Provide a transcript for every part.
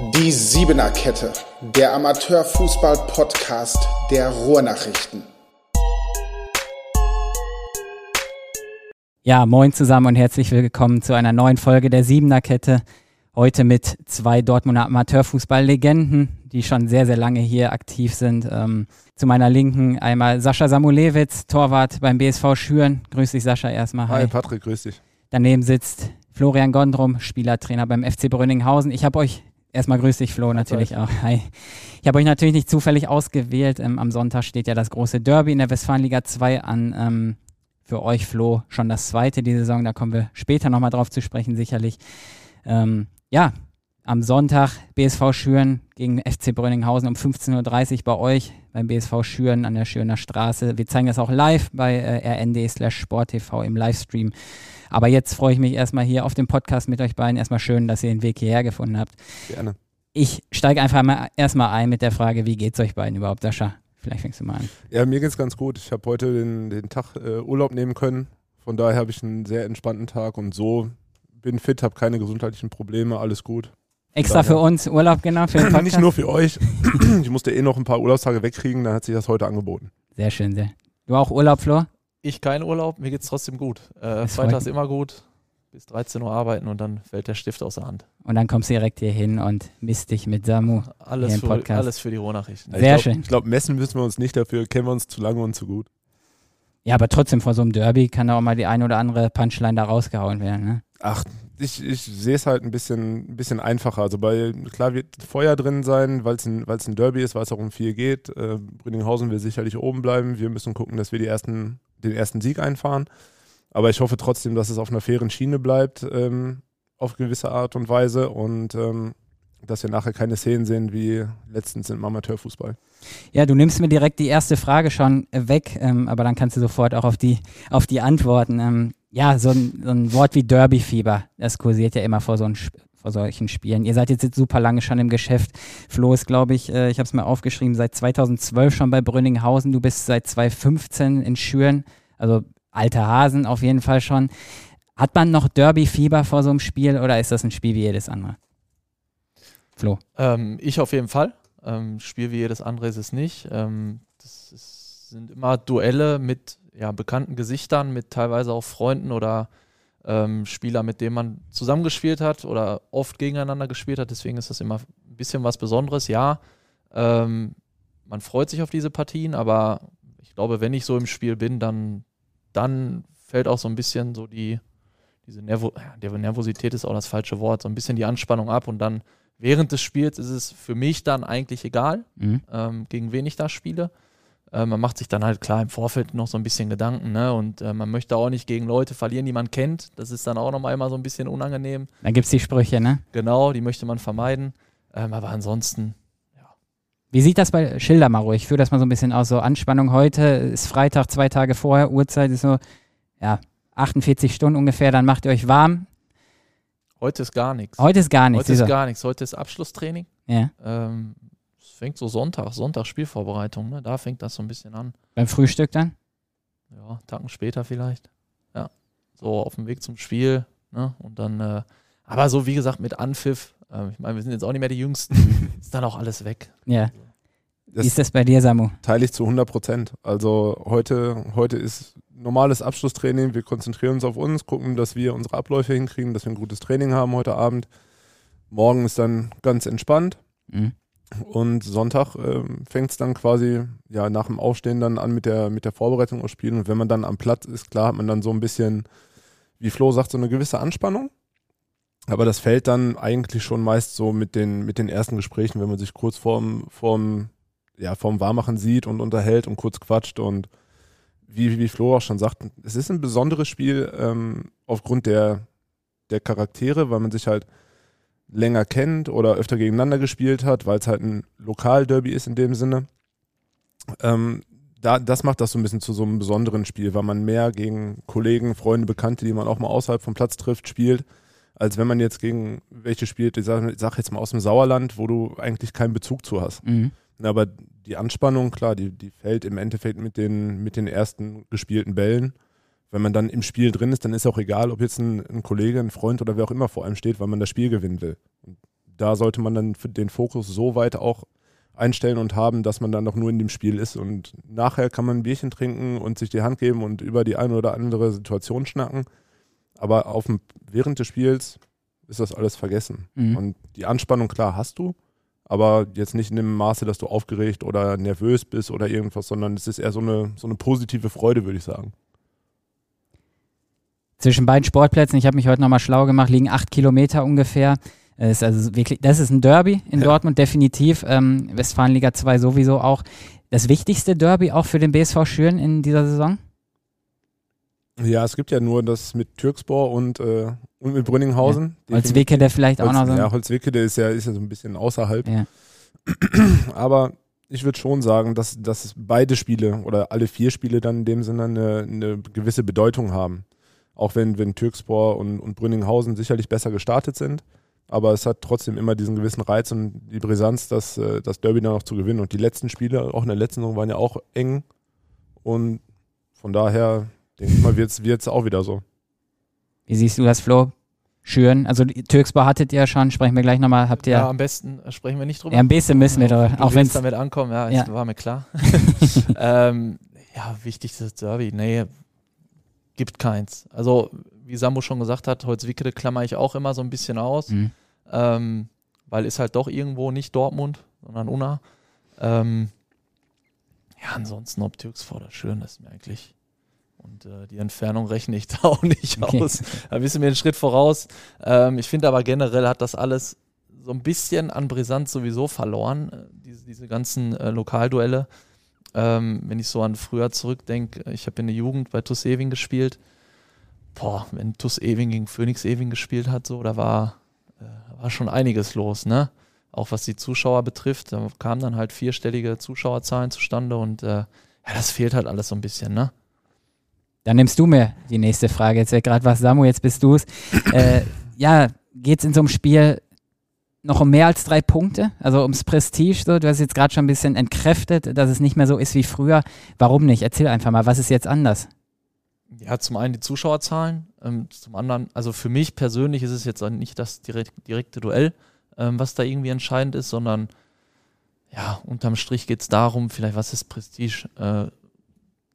Die Siebener Kette, der Amateurfußball-Podcast der Ruhrnachrichten. Ja, moin zusammen und herzlich willkommen zu einer neuen Folge der Siebener Kette. Heute mit zwei Dortmunder Amateurfußball-Legenden, die schon sehr, sehr lange hier aktiv sind. Ähm, zu meiner Linken einmal Sascha Samulewitz, Torwart beim BSV Schüren. Grüß dich, Sascha, erstmal. Hi. Hi, Patrick, grüß dich. Daneben sitzt Florian Gondrum, Spielertrainer beim FC Brünninghausen. Ich habe euch Erstmal grüß dich, Flo, natürlich auch. Hi. Ich habe euch natürlich nicht zufällig ausgewählt. Ähm, am Sonntag steht ja das große Derby in der Westfalenliga 2 an. Ähm, für euch, Flo, schon das zweite die Saison. Da kommen wir später nochmal drauf zu sprechen, sicherlich. Ähm, ja, am Sonntag BSV Schüren gegen FC Brönninghausen um 15.30 Uhr bei euch beim BSV Schüren an der Schürner Straße. Wir zeigen das auch live bei äh, rnd slash sporttv im Livestream. Aber jetzt freue ich mich erstmal hier auf dem Podcast mit euch beiden. Erstmal schön, dass ihr den Weg hierher gefunden habt. Gerne. Ich steige einfach mal erstmal ein mit der Frage, wie geht es euch beiden überhaupt, Sascha? Vielleicht fängst du mal an. Ja, mir geht es ganz gut. Ich habe heute den, den Tag äh, Urlaub nehmen können. Von daher habe ich einen sehr entspannten Tag und so bin fit, habe keine gesundheitlichen Probleme, alles gut. Extra für uns Urlaub, genau, für den Podcast? Nicht nur für euch. ich musste eh noch ein paar Urlaubstage wegkriegen, dann hat sich das heute angeboten. Sehr schön, sehr. Du auch Urlaub, Flor? Ich keinen Urlaub, mir geht es trotzdem gut. Äh, Freitag ist immer gut, bis 13 Uhr arbeiten und dann fällt der Stift aus der Hand. Und dann kommst du direkt hier hin und misst dich mit Samu. Alles, für, Podcast. alles für die Rohnachrichten. Sehr ich glaub, schön. Ich glaube, messen müssen wir uns nicht dafür, kennen wir uns zu lange und zu gut. Ja, aber trotzdem vor so einem Derby kann da auch mal die ein oder andere Punchline da rausgehauen werden. Ne? Ach, ich, ich sehe es halt ein bisschen, bisschen einfacher. Also bei, klar wird Feuer drin sein, weil es ein, ein Derby ist, weil es auch um viel geht. Äh, Brünninghausen will sicherlich oben bleiben. Wir müssen gucken, dass wir die ersten, den ersten Sieg einfahren. Aber ich hoffe trotzdem, dass es auf einer fairen Schiene bleibt, ähm, auf gewisse Art und Weise. Und ähm, dass wir nachher keine Szenen sehen wie letztens im Amateurfußball. Ja, du nimmst mir direkt die erste Frage schon weg, ähm, aber dann kannst du sofort auch auf die, auf die antworten. Ähm, ja, so ein, so ein Wort wie Derby-Fieber, das kursiert ja immer vor, so ein, vor solchen Spielen. Ihr seid jetzt super lange schon im Geschäft. Flo ist, glaube ich, äh, ich habe es mir aufgeschrieben, seit 2012 schon bei Brünninghausen. Du bist seit 2015 in Schüren, also alte Hasen auf jeden Fall schon. Hat man noch Derby-Fieber vor so einem Spiel oder ist das ein Spiel wie jedes andere? Flo? Ähm, ich auf jeden Fall. Ähm, Spiel wie jedes andere ist es nicht. Ähm, das ist, sind immer Duelle mit ja, bekannten Gesichtern, mit teilweise auch Freunden oder ähm, Spieler, mit denen man zusammengespielt hat oder oft gegeneinander gespielt hat. Deswegen ist das immer ein bisschen was Besonderes. Ja, ähm, man freut sich auf diese Partien, aber ich glaube, wenn ich so im Spiel bin, dann, dann fällt auch so ein bisschen so die, diese Nervo Nervosität ist auch das falsche Wort, so ein bisschen die Anspannung ab und dann während des Spiels ist es für mich dann eigentlich egal, mhm. ähm, gegen wen ich da spiele. Äh, man macht sich dann halt klar im Vorfeld noch so ein bisschen Gedanken, ne? Und äh, man möchte auch nicht gegen Leute verlieren, die man kennt. Das ist dann auch nochmal immer so ein bisschen unangenehm. Dann gibt es die Sprüche, ne? Genau, die möchte man vermeiden. Ähm, aber ansonsten, ja. Wie sieht das bei Schilder mal ruhig? Ich führe das mal so ein bisschen aus. So Anspannung heute ist Freitag, zwei Tage vorher, Uhrzeit ist so, ja, 48 Stunden ungefähr, dann macht ihr euch warm. Heute ist gar nichts. Heute ist gar nichts. Heute ist gar nichts. Heute ist Abschlusstraining. Ja. Ähm, fängt so Sonntag, Sonntag Spielvorbereitung, ne? Da fängt das so ein bisschen an. Beim Frühstück dann? Ja, Tagen später vielleicht. Ja. So auf dem Weg zum Spiel, ne? Und dann, äh, aber so wie gesagt, mit Anpfiff, äh, ich meine, wir sind jetzt auch nicht mehr die Jüngsten, ist dann auch alles weg. Ja. Das wie ist das bei dir, Samu? Teile ich zu 100 Prozent. Also heute, heute ist normales Abschlusstraining. Wir konzentrieren uns auf uns, gucken, dass wir unsere Abläufe hinkriegen, dass wir ein gutes Training haben heute Abend. Morgen ist dann ganz entspannt. Mhm. Und Sonntag äh, fängt es dann quasi ja, nach dem Aufstehen dann an mit der, mit der Vorbereitung aufs Spiel. Und wenn man dann am Platz ist, klar hat man dann so ein bisschen, wie Flo sagt, so eine gewisse Anspannung. Aber das fällt dann eigentlich schon meist so mit den, mit den ersten Gesprächen, wenn man sich kurz vorm, vorm, ja, vorm Warmachen sieht und unterhält und kurz quatscht und wie, wie Flo auch schon sagt, es ist ein besonderes Spiel ähm, aufgrund der, der Charaktere, weil man sich halt länger kennt oder öfter gegeneinander gespielt hat, weil es halt ein Lokalderby ist in dem Sinne. Ähm, da, das macht das so ein bisschen zu so einem besonderen Spiel, weil man mehr gegen Kollegen, Freunde, Bekannte, die man auch mal außerhalb vom Platz trifft, spielt, als wenn man jetzt gegen welche spielt, ich sage sag jetzt mal aus dem Sauerland, wo du eigentlich keinen Bezug zu hast. Mhm. Aber die Anspannung, klar, die, die fällt im Endeffekt mit den, mit den ersten gespielten Bällen. Wenn man dann im Spiel drin ist, dann ist auch egal, ob jetzt ein, ein Kollege, ein Freund oder wer auch immer vor einem steht, weil man das Spiel gewinnen will. Und da sollte man dann den Fokus so weit auch einstellen und haben, dass man dann noch nur in dem Spiel ist. Und nachher kann man ein Bierchen trinken und sich die Hand geben und über die eine oder andere Situation schnacken. Aber auf dem, während des Spiels ist das alles vergessen. Mhm. Und die Anspannung, klar, hast du, aber jetzt nicht in dem Maße, dass du aufgeregt oder nervös bist oder irgendwas, sondern es ist eher so eine, so eine positive Freude, würde ich sagen. Zwischen beiden Sportplätzen, ich habe mich heute nochmal schlau gemacht, liegen acht Kilometer ungefähr. Das ist also wirklich, das ist ein Derby in ja. Dortmund definitiv. Ähm, Westfalenliga 2 sowieso auch. Das wichtigste Derby auch für den BSV Schüren in dieser Saison? Ja, es gibt ja nur das mit Türkspor und, äh, und mit Brünninghausen. Ja. Holzwicke, der vielleicht Holz, auch noch so. Ja, Holzwicke, der ist ja, ist ja so ein bisschen außerhalb. Ja. Aber ich würde schon sagen, dass, dass beide Spiele oder alle vier Spiele dann in dem Sinne eine, eine gewisse Bedeutung haben. Auch wenn, wenn Türkspor und, und Brünninghausen sicherlich besser gestartet sind. Aber es hat trotzdem immer diesen gewissen Reiz und die Brisanz, das, äh, das Derby dann noch zu gewinnen. Und die letzten Spiele, auch in der letzten Saison, waren ja auch eng. Und von daher denke ich mal, wird es auch wieder so. Wie siehst du das, Flo? Schüren, also Türksbar hattet ihr ja schon, sprechen wir gleich nochmal, habt ihr... Ja, am besten sprechen wir nicht drüber. Ja, ein bisschen müssen wir drüber, auch wenn es damit ankommen, ja, ja. war mir klar. ähm, ja, wichtig ist das Derby, nee, gibt keins. Also, wie Sambo schon gesagt hat, Holzwickede klammer ich auch immer so ein bisschen aus, mhm. ähm, weil ist halt doch irgendwo nicht Dortmund, sondern Unna. Ähm, ja, ansonsten, ob Türksvor oder Schüren, das ist mir eigentlich und äh, die Entfernung rechne ich da auch nicht okay. aus. Da wissen wir einen Schritt voraus. Ähm, ich finde aber generell hat das alles so ein bisschen an Brisanz sowieso verloren, äh, diese, diese ganzen äh, Lokalduelle. Ähm, wenn ich so an früher zurückdenke, ich habe in der Jugend bei TuS Ewing gespielt. Boah, wenn TuS Ewing gegen Phoenix Ewing gespielt hat, so, da war, äh, war schon einiges los, ne? Auch was die Zuschauer betrifft, da kamen dann halt vierstellige Zuschauerzahlen zustande und äh, ja, das fehlt halt alles so ein bisschen, ne? Dann nimmst du mir die nächste Frage. Jetzt gerade was, Samu, jetzt bist du es. Äh, ja, geht es in so einem Spiel noch um mehr als drei Punkte? Also ums Prestige? So? Du hast jetzt gerade schon ein bisschen entkräftet, dass es nicht mehr so ist wie früher. Warum nicht? Erzähl einfach mal, was ist jetzt anders? Ja, zum einen die Zuschauerzahlen, ähm, zum anderen, also für mich persönlich ist es jetzt nicht das direkt, direkte Duell, ähm, was da irgendwie entscheidend ist, sondern ja, unterm Strich geht es darum, vielleicht was ist Prestige? Äh,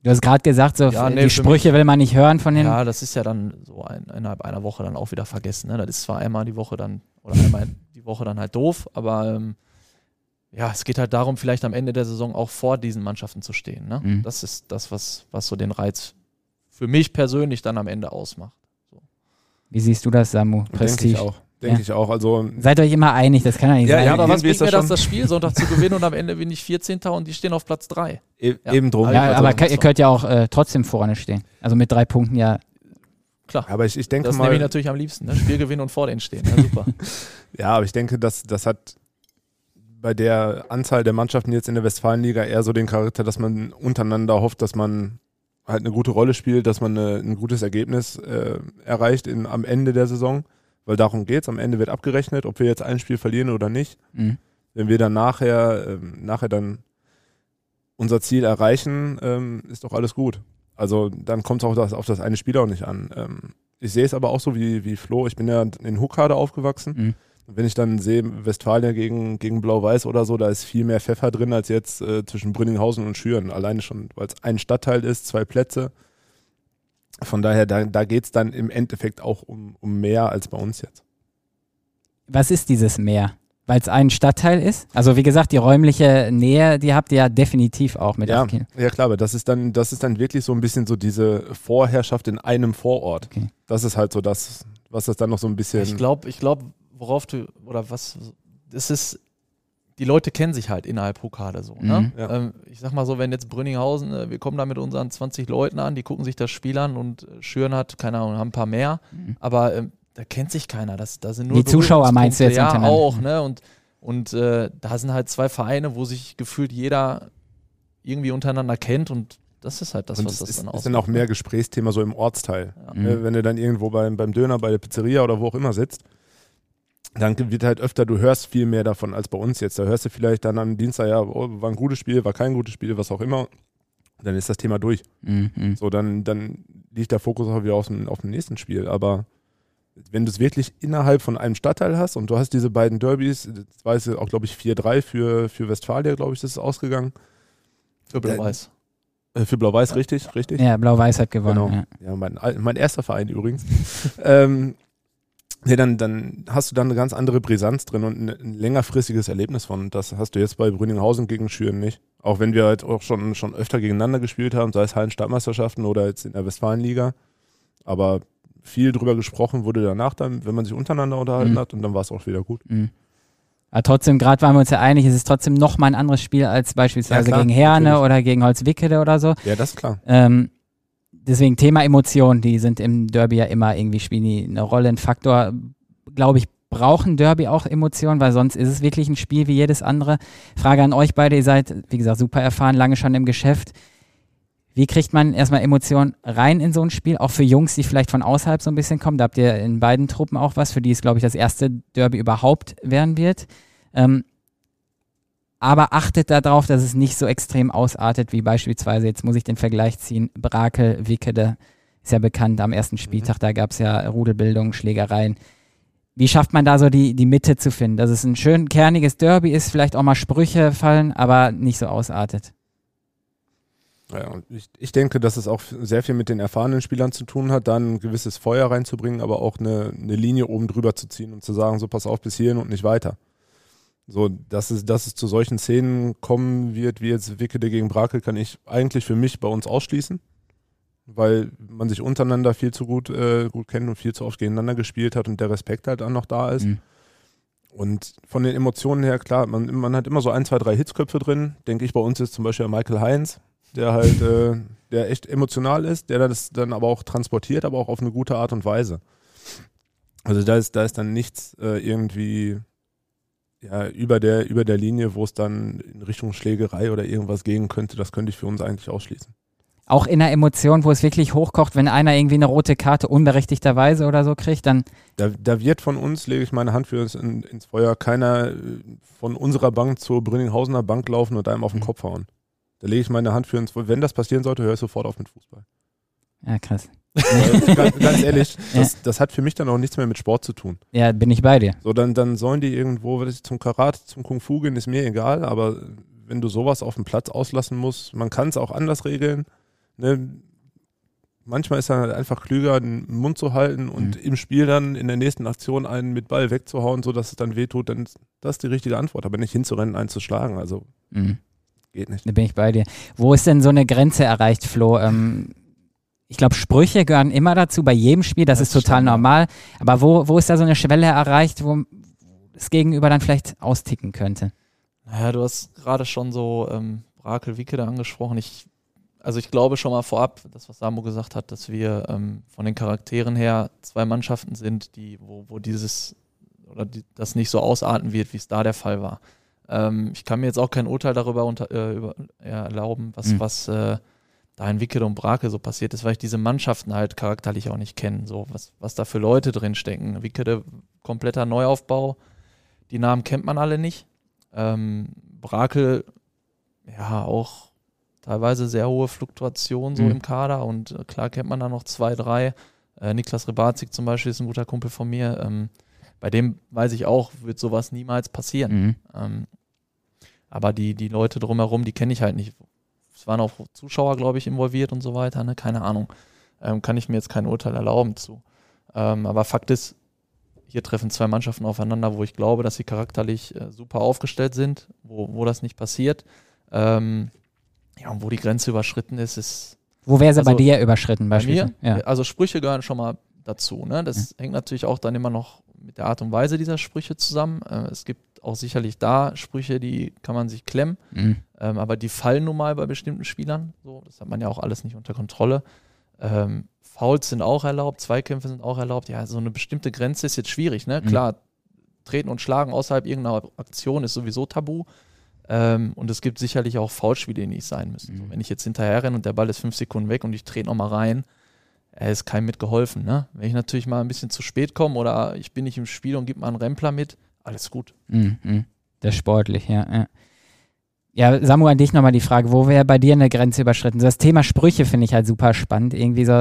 Du hast gerade gesagt, so ja, nee, die Sprüche mich, will man nicht hören von den. Ja, das ist ja dann so ein, innerhalb einer Woche dann auch wieder vergessen. Ne? Das ist zwar einmal die Woche dann, oder einmal Woche dann halt doof, aber ähm, ja, es geht halt darum, vielleicht am Ende der Saison auch vor diesen Mannschaften zu stehen. Ne? Mhm. Das ist das, was, was so den Reiz für mich persönlich dann am Ende ausmacht. So. Wie siehst du das, Samu? Prestige? Denke ich auch. Denke ja. ich auch. Also, Seid euch immer einig, das kann ja nicht ja, sein. Ja, aber was bringt mir das, das Spiel Sonntag zu gewinnen und am Ende bin ich 14. und die stehen auf Platz 3? E ja. Eben drum. Ja, aber ihr könnt ja auch äh, trotzdem vorne stehen. Also mit drei Punkten ja. Klar. Aber ich, ich denke das mal. Das nehme ich natürlich am liebsten. Ne? Spiel gewinnen und vor denen stehen. Ja, super. ja, aber ich denke, das, das hat bei der Anzahl der Mannschaften jetzt in der Westfalenliga eher so den Charakter, dass man untereinander hofft, dass man halt eine gute Rolle spielt, dass man eine, ein gutes Ergebnis äh, erreicht in, am Ende der Saison weil darum geht es. Am Ende wird abgerechnet, ob wir jetzt ein Spiel verlieren oder nicht. Mhm. Wenn wir dann nachher, ähm, nachher dann unser Ziel erreichen, ähm, ist doch alles gut. Also dann kommt es auch das, auf das eine Spiel auch nicht an. Ähm, ich sehe es aber auch so wie, wie Flo. Ich bin ja in Huckade aufgewachsen. Mhm. wenn ich dann sehe, Westfalia gegen, gegen Blau-Weiß oder so, da ist viel mehr Pfeffer drin als jetzt äh, zwischen Brünninghausen und Schüren. Alleine schon, weil es ein Stadtteil ist, zwei Plätze. Von daher, da, da geht es dann im Endeffekt auch um, um mehr als bei uns jetzt. Was ist dieses Mehr? Weil es ein Stadtteil ist? Also wie gesagt, die räumliche Nähe, die habt ihr ja definitiv auch mit ja, Ja klar, aber das ist dann, das ist dann wirklich so ein bisschen so diese Vorherrschaft in einem Vorort. Okay. Das ist halt so das, was das dann noch so ein bisschen. Ich glaube, ich glaube, worauf du, oder was, es ist die Leute kennen sich halt innerhalb Hokade so. Ne? Mhm, ja. ähm, ich sag mal so, wenn jetzt Brünninghausen, äh, wir kommen da mit unseren 20 Leuten an, die gucken sich das Spiel an und Schüren hat, keine Ahnung, haben ein paar mehr, mhm. aber ähm, da kennt sich keiner. Das, da sind nur die Zuschauer meinst du jetzt? Ja, auch. Ne? Und, und äh, da sind halt zwei Vereine, wo sich gefühlt jeder irgendwie untereinander kennt und das ist halt das, und was das ist, dann ausmacht. ist dann auch mehr Gesprächsthema so im Ortsteil. Ja. Mhm. Wenn du dann irgendwo beim, beim Döner, bei der Pizzeria oder wo auch immer sitzt, dann wird halt öfter, du hörst viel mehr davon als bei uns jetzt. Da hörst du vielleicht dann am Dienstag, ja, oh, war ein gutes Spiel, war kein gutes Spiel, was auch immer. Dann ist das Thema durch. Mhm. So, dann, dann liegt der Fokus auch wieder auf dem, auf dem nächsten Spiel. Aber wenn du es wirklich innerhalb von einem Stadtteil hast und du hast diese beiden Derbys, das war es auch, glaube ich, 4-3 für, für Westfalia, glaube ich, das ist ausgegangen. Für Blau-Weiß. Äh, für Blau-Weiß, richtig, richtig. Ja, Blau-Weiß hat gewonnen. Genau. Ja, mein, mein erster Verein übrigens. ähm, nee, dann, dann hast du dann eine ganz andere Brisanz drin und ein, ein längerfristiges Erlebnis von. Das hast du jetzt bei Brüninghausen gegen Schüren nicht. Auch wenn wir halt auch schon, schon öfter gegeneinander gespielt haben, sei es Hallen-Stadtmeisterschaften oder jetzt in der Westfalenliga. Aber viel drüber gesprochen wurde danach dann, wenn man sich untereinander unterhalten mhm. hat und dann war es auch wieder gut. Mhm. Aber trotzdem, gerade waren wir uns ja einig, es ist trotzdem nochmal ein anderes Spiel als beispielsweise ja, klar, gegen Herne natürlich. oder gegen Holzwickede oder so. Ja, das ist klar. Ähm, deswegen Thema Emotionen, die sind im Derby ja immer irgendwie, spielen die eine Rolle, ein Faktor, glaube ich, brauchen Derby auch Emotionen, weil sonst ist es wirklich ein Spiel wie jedes andere. Frage an euch beide, ihr seid, wie gesagt, super erfahren, lange schon im Geschäft. Wie kriegt man erstmal Emotionen rein in so ein Spiel, auch für Jungs, die vielleicht von außerhalb so ein bisschen kommen? Da habt ihr in beiden Truppen auch was, für die es, glaube ich, das erste Derby überhaupt werden wird. Ähm, aber achtet darauf, dass es nicht so extrem ausartet, wie beispielsweise, jetzt muss ich den Vergleich ziehen, Brakel, Wickede, ist ja bekannt am ersten Spieltag, mhm. da gab es ja Rudelbildung, Schlägereien. Wie schafft man da so die, die Mitte zu finden, dass es ein schön kerniges Derby ist, vielleicht auch mal Sprüche fallen, aber nicht so ausartet? Ja, und ich, ich denke, dass es auch sehr viel mit den erfahrenen Spielern zu tun hat, dann ein gewisses Feuer reinzubringen, aber auch eine, eine Linie oben drüber zu ziehen und zu sagen, so pass auf bis hierhin und nicht weiter. So, dass es, dass es zu solchen Szenen kommen wird, wie jetzt Wickede gegen Brakel, kann ich eigentlich für mich bei uns ausschließen, weil man sich untereinander viel zu gut, äh, gut kennt und viel zu oft gegeneinander gespielt hat und der Respekt halt auch noch da ist. Mhm. Und von den Emotionen her, klar, man, man hat immer so ein, zwei, drei Hitzköpfe drin. Denke ich, bei uns ist zum Beispiel Michael Heinz, der halt, äh, der echt emotional ist, der das dann aber auch transportiert, aber auch auf eine gute Art und Weise. Also da ist, da ist dann nichts äh, irgendwie ja, über der, über der Linie, wo es dann in Richtung Schlägerei oder irgendwas gehen könnte, das könnte ich für uns eigentlich ausschließen. Auch in einer Emotion, wo es wirklich hochkocht, wenn einer irgendwie eine rote Karte unberechtigterweise oder so kriegt, dann. Da, da wird von uns, lege ich meine Hand für uns in, ins Feuer, keiner von unserer Bank zur Brünninghausener Bank laufen und einem auf den mhm. Kopf hauen. Da lege ich meine Hand für ins Wenn das passieren sollte, höre ich sofort auf mit Fußball. Ja, krass. ganz, ganz, ehrlich, das, ja. das, hat für mich dann auch nichts mehr mit Sport zu tun. Ja, bin ich bei dir. So, dann, dann sollen die irgendwo zum Karate, zum Kung Fu gehen, ist mir egal, aber wenn du sowas auf dem Platz auslassen musst, man kann es auch anders regeln. Ne? Manchmal ist dann halt einfach klüger, den Mund zu halten und mhm. im Spiel dann in der nächsten Aktion einen mit Ball wegzuhauen, sodass es dann wehtut, dann das ist die richtige Antwort, aber nicht hinzurennen, einen zu schlagen. Also mhm. Geht nicht. Da bin ich bei dir. Wo ist denn so eine Grenze erreicht, Flo? Ähm, ich glaube, Sprüche gehören immer dazu, bei jedem Spiel, das, das ist total stimmt, normal. Aber wo, wo ist da so eine Schwelle erreicht, wo das Gegenüber dann vielleicht austicken könnte? Naja, du hast gerade schon so ähm, Brakel Wicke da angesprochen. Ich, also ich glaube schon mal vorab, das, was Samu gesagt hat, dass wir ähm, von den Charakteren her zwei Mannschaften sind, die, wo, wo dieses oder die, das nicht so ausarten wird, wie es da der Fall war. Ähm, ich kann mir jetzt auch kein Urteil darüber unter, äh, über, ja, erlauben, was, mhm. was äh, da in Wickede und Brake so passiert ist, weil ich diese Mannschaften halt charakterlich auch nicht kenne. So, was, was da für Leute drin stecken. Wickede, kompletter Neuaufbau. Die Namen kennt man alle nicht. Ähm, Brakel, ja, auch teilweise sehr hohe Fluktuation so mhm. im Kader und äh, klar kennt man da noch zwei, drei. Äh, Niklas Rebazik zum Beispiel ist ein guter Kumpel von mir. Ähm, bei dem weiß ich auch, wird sowas niemals passieren. Mhm. Ähm, aber die, die Leute drumherum, die kenne ich halt nicht. Es waren auch Zuschauer, glaube ich, involviert und so weiter, ne? keine Ahnung. Ähm, kann ich mir jetzt kein Urteil erlauben zu. Ähm, aber Fakt ist, hier treffen zwei Mannschaften aufeinander, wo ich glaube, dass sie charakterlich äh, super aufgestellt sind, wo, wo das nicht passiert. Ähm, ja, und wo die Grenze überschritten ist, ist. Wo wäre sie also, bei dir überschritten, beispielsweise? Bei mir? Ja. Also Sprüche gehören schon mal dazu. Ne? Das ja. hängt natürlich auch dann immer noch mit der Art und Weise dieser Sprüche zusammen. Äh, es gibt auch sicherlich da Sprüche, die kann man sich klemmen, mhm. ähm, aber die fallen nun mal bei bestimmten Spielern. So, das hat man ja auch alles nicht unter Kontrolle. Ähm, Fouls sind auch erlaubt, Zweikämpfe sind auch erlaubt. Ja, so eine bestimmte Grenze ist jetzt schwierig. Ne? Mhm. Klar, treten und schlagen außerhalb irgendeiner Aktion ist sowieso tabu. Ähm, und es gibt sicherlich auch Foulspiele, die nicht sein müssen. Mhm. So, wenn ich jetzt hinterher renne und der Ball ist fünf Sekunden weg und ich trete nochmal rein, er ist keinem mitgeholfen. Ne? Wenn ich natürlich mal ein bisschen zu spät komme oder ich bin nicht im Spiel und gebe mal einen Rempler mit, alles gut. Mhm, mhm. Das ist sportlich, ja, ja. Ja, Samu, an dich nochmal die Frage, wo wäre bei dir eine Grenze überschritten? Das Thema Sprüche finde ich halt super spannend. Irgendwie so,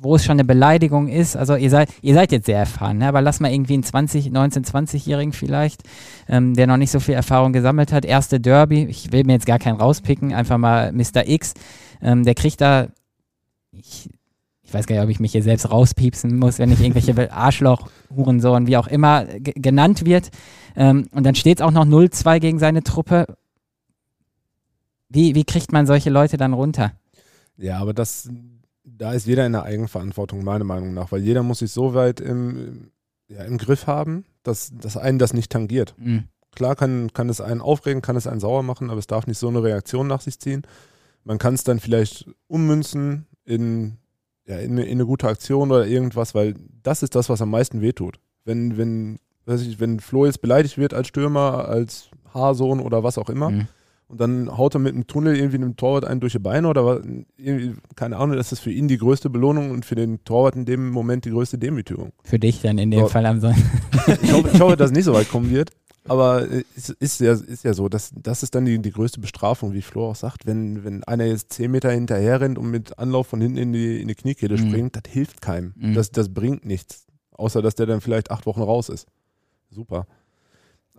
wo es schon eine Beleidigung ist. Also ihr seid, ihr seid jetzt sehr erfahren, ne? aber lass mal irgendwie einen 20, 19, 20-Jährigen vielleicht, ähm, der noch nicht so viel Erfahrung gesammelt hat. Erste Derby, ich will mir jetzt gar keinen rauspicken, einfach mal Mr. X. Ähm, der kriegt da, ich, ich weiß gar nicht, ob ich mich hier selbst rauspiepsen muss, wenn ich irgendwelche Arschloch, Hurensohn, wie auch immer genannt wird. Ähm, und dann steht es auch noch 0-2 gegen seine Truppe wie, wie kriegt man solche Leute dann runter? Ja, aber das, da ist jeder in der Eigenverantwortung, meiner Meinung nach, weil jeder muss sich so weit im, ja, im Griff haben, dass, dass einen das nicht tangiert. Mhm. Klar kann, kann es einen aufregen, kann es einen sauer machen, aber es darf nicht so eine Reaktion nach sich ziehen. Man kann es dann vielleicht ummünzen in, ja, in, in, eine gute Aktion oder irgendwas, weil das ist das, was am meisten wehtut. Wenn, wenn, weiß ich, wenn Flo jetzt beleidigt wird als Stürmer, als Haarsohn oder was auch immer, mhm und dann haut er mit einem Tunnel irgendwie einem Torwart einen durch die Beine oder was, irgendwie, keine Ahnung, das ist für ihn die größte Belohnung und für den Torwart in dem Moment die größte Demütigung. Für dich dann in dem so. Fall am Sonntag. ich, hoffe, ich hoffe, dass es nicht so weit kommen wird. Aber es ist ja, ist ja so, dass, das ist dann die, die größte Bestrafung, wie Flo auch sagt. Wenn, wenn einer jetzt zehn Meter hinterher rennt und mit Anlauf von hinten in die, in die Kniekehle mhm. springt, das hilft keinem. Mhm. Das, das bringt nichts. Außer, dass der dann vielleicht acht Wochen raus ist. Super.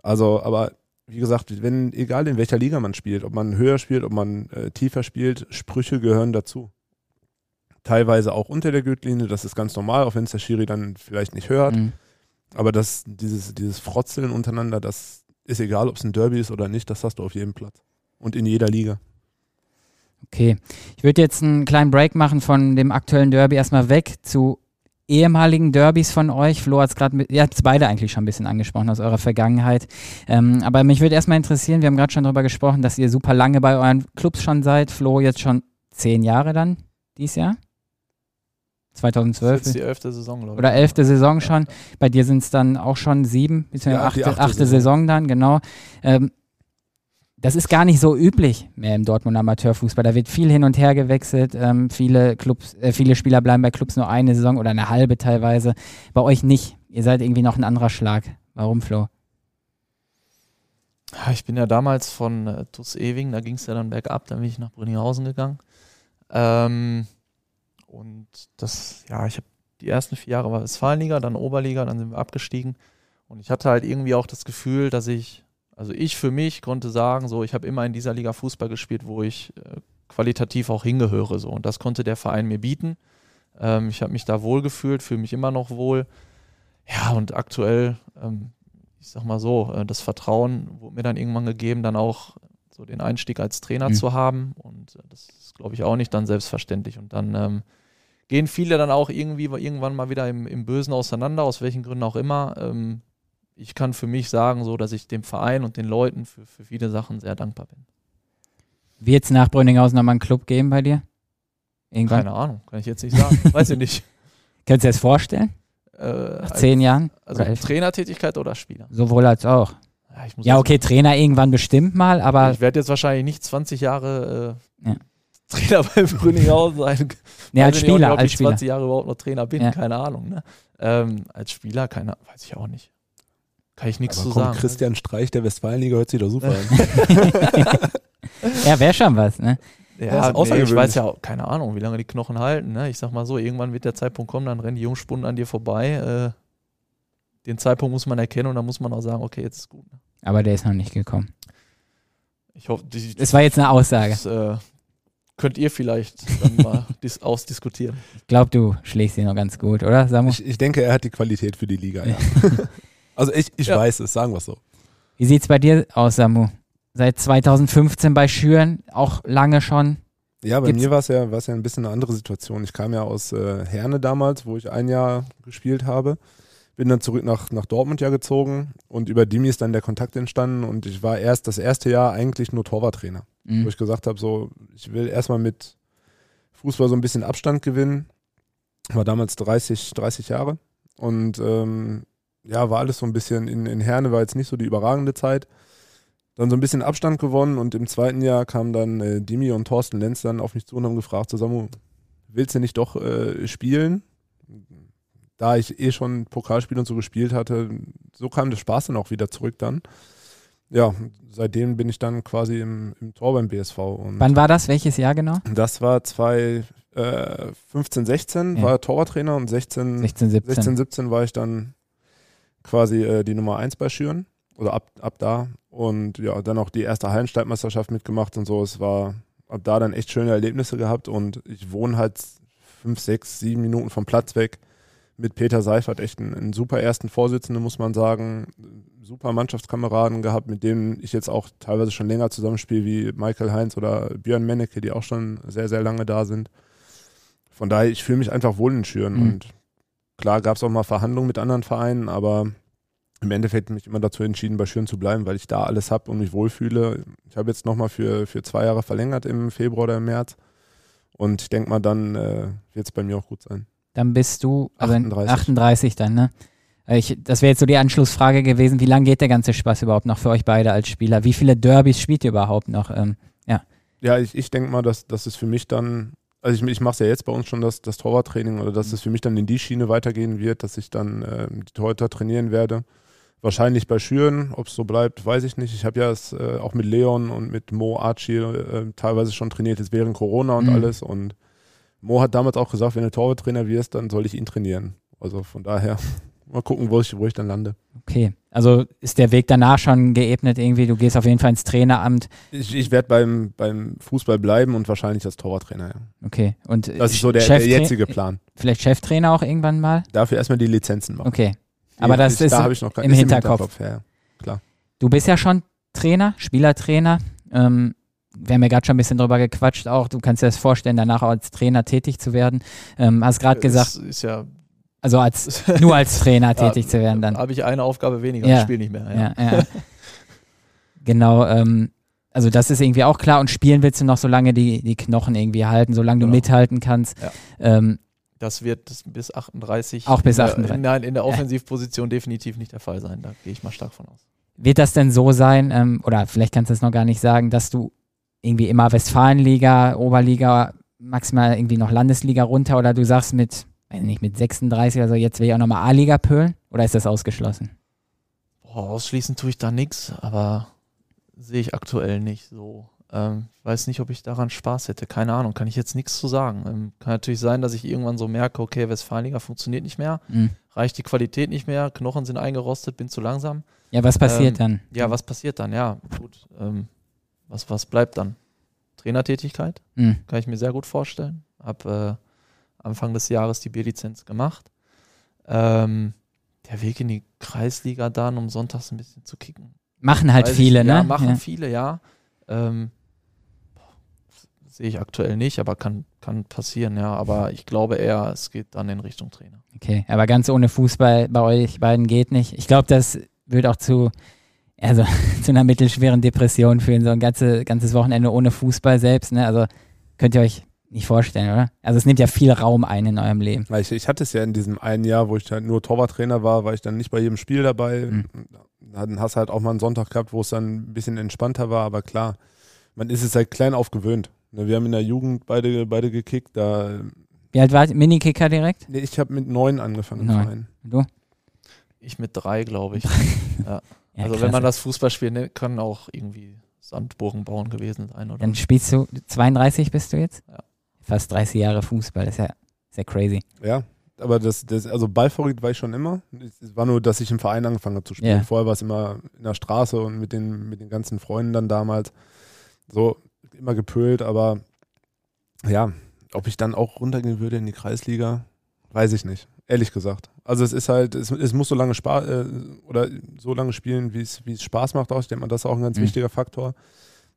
Also, aber wie gesagt, wenn, egal in welcher Liga man spielt, ob man höher spielt, ob man äh, tiefer spielt, Sprüche gehören dazu. Teilweise auch unter der Gürtellinie, das ist ganz normal, auch wenn es der Schiri dann vielleicht nicht hört. Mhm. Aber das, dieses, dieses Frotzeln untereinander, das ist egal, ob es ein Derby ist oder nicht, das hast du auf jedem Platz. Und in jeder Liga. Okay. Ich würde jetzt einen kleinen Break machen von dem aktuellen Derby erstmal weg zu ehemaligen Derbys von euch. Flo hat es gerade, ihr habt es beide eigentlich schon ein bisschen angesprochen aus eurer Vergangenheit. Ähm, aber mich würde erstmal interessieren, wir haben gerade schon darüber gesprochen, dass ihr super lange bei euren Clubs schon seid. Flo jetzt schon zehn Jahre dann, dieses Jahr? 2012. Das ist die elfte Saison, glaube ich. Oder elfte Saison schon. Bei dir sind es dann auch schon sieben, beziehungsweise ja, achte, achte, achte Saison. Saison. dann, genau. Ähm, das ist gar nicht so üblich mehr im Dortmund Amateurfußball. Da wird viel hin und her gewechselt. Ähm, viele Clubs, äh, viele Spieler bleiben bei Clubs nur eine Saison oder eine halbe teilweise. Bei euch nicht. Ihr seid irgendwie noch ein anderer Schlag. Warum, Flo? Ich bin ja damals von äh, TuS Ewing, da ging es ja dann bergab, dann bin ich nach Brünninghausen gegangen. Ähm, und das, ja, ich habe die ersten vier Jahre war Westfalenliga, dann Oberliga, dann sind wir abgestiegen. Und ich hatte halt irgendwie auch das Gefühl, dass ich also ich für mich konnte sagen, so ich habe immer in dieser Liga Fußball gespielt, wo ich äh, qualitativ auch hingehöre. So. Und das konnte der Verein mir bieten. Ähm, ich habe mich da wohl gefühlt, fühle mich immer noch wohl. Ja, und aktuell, ähm, ich sag mal so, äh, das Vertrauen wurde mir dann irgendwann gegeben, dann auch so den Einstieg als Trainer mhm. zu haben. Und äh, das ist, glaube ich, auch nicht dann selbstverständlich. Und dann ähm, gehen viele dann auch irgendwie irgendwann mal wieder im, im Bösen auseinander, aus welchen Gründen auch immer. Ähm, ich kann für mich sagen, so, dass ich dem Verein und den Leuten für, für viele Sachen sehr dankbar bin. Wird es nach Brünninghausen nochmal einen Club geben bei dir? Irgendwann? Keine Ahnung, kann ich jetzt nicht sagen. Weiß ich nicht. Könntest du dir das vorstellen? Äh, Nach zehn Jahren? Also oder Trainertätigkeit oder Spieler? Sowohl als auch. Ja, ja okay, Trainer irgendwann bestimmt mal, aber. Ich werde jetzt wahrscheinlich nicht 20 Jahre äh, ja. Trainer bei Brünninghausen sein. Ja, als Spieler. Nicht, ob als ich Spieler. 20 Jahre überhaupt noch Trainer bin, ja. keine Ahnung. Ne? Ähm, als Spieler, keine weiß ich auch nicht. Kann ich nichts zu komm, sagen. Christian Streich der Westfalenliga hört sich doch super an. ja, wäre schon was, ne? Ja, nee, ich weiß ja auch, keine Ahnung, wie lange die Knochen halten. Ne? Ich sag mal so, irgendwann wird der Zeitpunkt kommen, dann rennen die Jungspunden an dir vorbei. Äh, den Zeitpunkt muss man erkennen und dann muss man auch sagen, okay, jetzt ist gut. Ne? Aber der ist noch nicht gekommen. Ich hoffe, das war jetzt eine Aussage. Das, äh, könnt ihr vielleicht dann mal dis ausdiskutieren. Ich glaube, du schlägst ihn noch ganz gut, oder Samu? Ich, ich, denke, er hat die Qualität für die Liga, ja. Also ich, ich ja. weiß es, sagen wir es so. Wie sieht es bei dir aus, Samu? Seit 2015 bei Schüren, auch lange schon. Ja, bei Gibt's mir war es ja, ja ein bisschen eine andere Situation. Ich kam ja aus äh, Herne damals, wo ich ein Jahr gespielt habe. Bin dann zurück nach, nach Dortmund ja gezogen und über Dimi ist dann der Kontakt entstanden und ich war erst das erste Jahr eigentlich nur Torwarttrainer. Mhm. Wo ich gesagt habe, so, ich will erstmal mit Fußball so ein bisschen Abstand gewinnen. War damals 30, 30 Jahre und ähm, ja, war alles so ein bisschen, in, in Herne war jetzt nicht so die überragende Zeit. Dann so ein bisschen Abstand gewonnen und im zweiten Jahr kamen dann äh, Dimi und Thorsten Lenz dann auf mich zu und haben gefragt, Samu, willst du nicht doch äh, spielen? Da ich eh schon Pokalspiel und so gespielt hatte, so kam der Spaß dann auch wieder zurück dann. Ja, seitdem bin ich dann quasi im, im Tor beim BSV. Und Wann war das? Welches Jahr genau? Das war 2015, äh, 16 ja. war Torwarttrainer und 16, 16, 17. 16, 17 war ich dann quasi äh, die Nummer 1 bei Schüren. Oder ab, ab da. Und ja, dann auch die erste Hallensteigmeisterschaft mitgemacht und so. Es war ab da dann echt schöne Erlebnisse gehabt und ich wohne halt fünf, sechs, sieben Minuten vom Platz weg. Mit Peter Seifert echt einen, einen super ersten Vorsitzenden, muss man sagen. Super Mannschaftskameraden gehabt, mit denen ich jetzt auch teilweise schon länger zusammenspiele, wie Michael Heinz oder Björn Mennecke, die auch schon sehr, sehr lange da sind. Von daher, ich fühle mich einfach wohl in Schüren. Mhm. Und klar gab es auch mal Verhandlungen mit anderen Vereinen, aber im Endeffekt mich immer dazu entschieden, bei Schüren zu bleiben, weil ich da alles habe und mich wohlfühle. Ich habe jetzt nochmal für, für zwei Jahre verlängert im Februar oder im März. Und ich denke mal, dann äh, wird es bei mir auch gut sein. Dann bist du also 38. 38 dann, ne? Ich, das wäre jetzt so die Anschlussfrage gewesen, wie lange geht der ganze Spaß überhaupt noch für euch beide als Spieler? Wie viele Derbys spielt ihr überhaupt noch? Ähm, ja, ja ich, ich denke mal, dass, dass es für mich dann, also ich, ich mache es ja jetzt bei uns schon das, das Torwarttraining oder dass es für mich dann in die Schiene weitergehen wird, dass ich dann äh, die Torhüter trainieren werde. Wahrscheinlich bei Schüren, ob es so bleibt, weiß ich nicht. Ich habe ja es äh, auch mit Leon und mit Mo Archie äh, teilweise schon trainiert, jetzt während Corona und mhm. alles. Und Mo hat damals auch gesagt, wenn du Torwarttrainer wirst, dann soll ich ihn trainieren. Also von daher mal gucken, wo ich, wo ich dann lande. Okay, also ist der Weg danach schon geebnet irgendwie? Du gehst auf jeden Fall ins Traineramt. Ich, ich werde beim, beim Fußball bleiben und wahrscheinlich als Torwarttrainer, ja. Okay, und das ist so der, der jetzige Plan. Vielleicht Cheftrainer auch irgendwann mal? Dafür erstmal die Lizenzen machen. Okay, aber das ist da ich noch im, Hinterkopf. Im Hinterkopf ja, klar. Du bist ja schon Trainer, Spielertrainer. Ähm, wir haben ja gerade schon ein bisschen drüber gequatscht, auch du kannst dir das vorstellen, danach auch als Trainer tätig zu werden. Ähm, hast gerade gesagt, ist ja also als nur als Trainer tätig zu werden dann. Habe ich eine Aufgabe weniger, ja. ich spiele nicht mehr. Ja. Ja, genau, ähm, also das ist irgendwie auch klar und spielen willst du noch, solange die, die Knochen irgendwie halten, solange genau. du mithalten kannst. Ähm, das wird bis 38. Auch bis 38. nein, in der Offensivposition definitiv nicht der Fall sein. Da gehe ich mal stark von aus. Wird das denn so sein, ähm, oder vielleicht kannst du es noch gar nicht sagen, dass du irgendwie immer Westfalenliga, Oberliga, maximal irgendwie noch Landesliga runter oder du sagst mit, weiß nicht, mit 36 oder so, jetzt will ich auch nochmal A-Liga pölen? Oder ist das ausgeschlossen? Boah, ausschließen tue ich da nichts, aber sehe ich aktuell nicht so. Ähm, weiß nicht, ob ich daran Spaß hätte. Keine Ahnung, kann ich jetzt nichts zu sagen. Ähm, kann natürlich sein, dass ich irgendwann so merke, okay, Westfalenliga funktioniert nicht mehr, mhm. reicht die Qualität nicht mehr, Knochen sind eingerostet, bin zu langsam. Ja, was passiert ähm, dann? Ja, was passiert dann? Ja, gut. Ähm, was, was bleibt dann? Trainertätigkeit, mhm. kann ich mir sehr gut vorstellen. Hab äh, Anfang des Jahres die B-Lizenz gemacht. Ähm, der Weg in die Kreisliga dann, um sonntags ein bisschen zu kicken. Machen halt Weiß viele, ich, ne? Ja, machen ja. viele, ja. Ähm, sehe ich aktuell nicht, aber kann, kann passieren, ja. Aber ich glaube eher, es geht dann in Richtung Trainer. Okay, aber ganz ohne Fußball bei euch beiden geht nicht. Ich glaube, das wird auch zu, also, zu einer mittelschweren Depression führen, so ein ganze, ganzes Wochenende ohne Fußball selbst. Ne? Also könnt ihr euch nicht vorstellen, oder? Also es nimmt ja viel Raum ein in eurem Leben. Ich, ich hatte es ja in diesem einen Jahr, wo ich halt nur Torwarttrainer war, war ich dann nicht bei jedem Spiel dabei. Mhm. Dann hast du halt auch mal einen Sonntag gehabt, wo es dann ein bisschen entspannter war, aber klar, man ist es seit klein auf gewöhnt. Ne, wir haben in der Jugend beide, beide gekickt. Da Wie alt war Minikicker direkt? Nee, ich habe mit neun angefangen. Neun. Du? Ich mit drei, glaube ich. ja. Ja, also klasse. wenn man das Fußballspiel nennt, kann auch irgendwie Sandburgen bauen gewesen sein. Oder? Dann spielst du, 32 bist du jetzt? Ja. Fast 30 Jahre Fußball, das ist ja sehr crazy. Ja, aber das, das also ballverrückt war ich schon immer. Es war nur, dass ich im Verein angefangen habe zu spielen. Yeah. Vorher war es immer in der Straße und mit den, mit den ganzen Freunden dann damals. So immer gepölt, aber ja, ob ich dann auch runtergehen würde in die Kreisliga, weiß ich nicht. Ehrlich gesagt. Also es ist halt, es, es muss so lange Spaß äh, oder so lange spielen, wie es, wie es Spaß macht auch. Ich denke mal, das ist auch ein ganz mhm. wichtiger Faktor.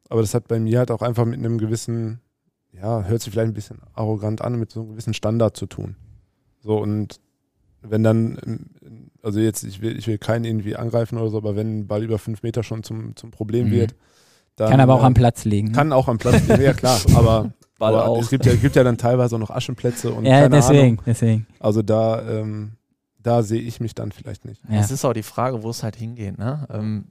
Aber das hat bei mir halt auch einfach mit einem gewissen, ja, hört sich vielleicht ein bisschen arrogant an, mit so einem gewissen Standard zu tun. So und wenn dann, also jetzt, ich will, ich will keinen irgendwie angreifen oder so, aber wenn ein Ball über fünf Meter schon zum, zum Problem mhm. wird. Dann, kann aber auch äh, am Platz liegen. Kann auch am Platz liegen, ja klar, aber, aber es gibt ja, gibt ja dann teilweise auch noch Aschenplätze und ja, keine deswegen, Ahnung. deswegen. Also da, ähm, da sehe ich mich dann vielleicht nicht. Ja. Das ist auch die Frage, wo es halt hingeht. Ne? Ähm,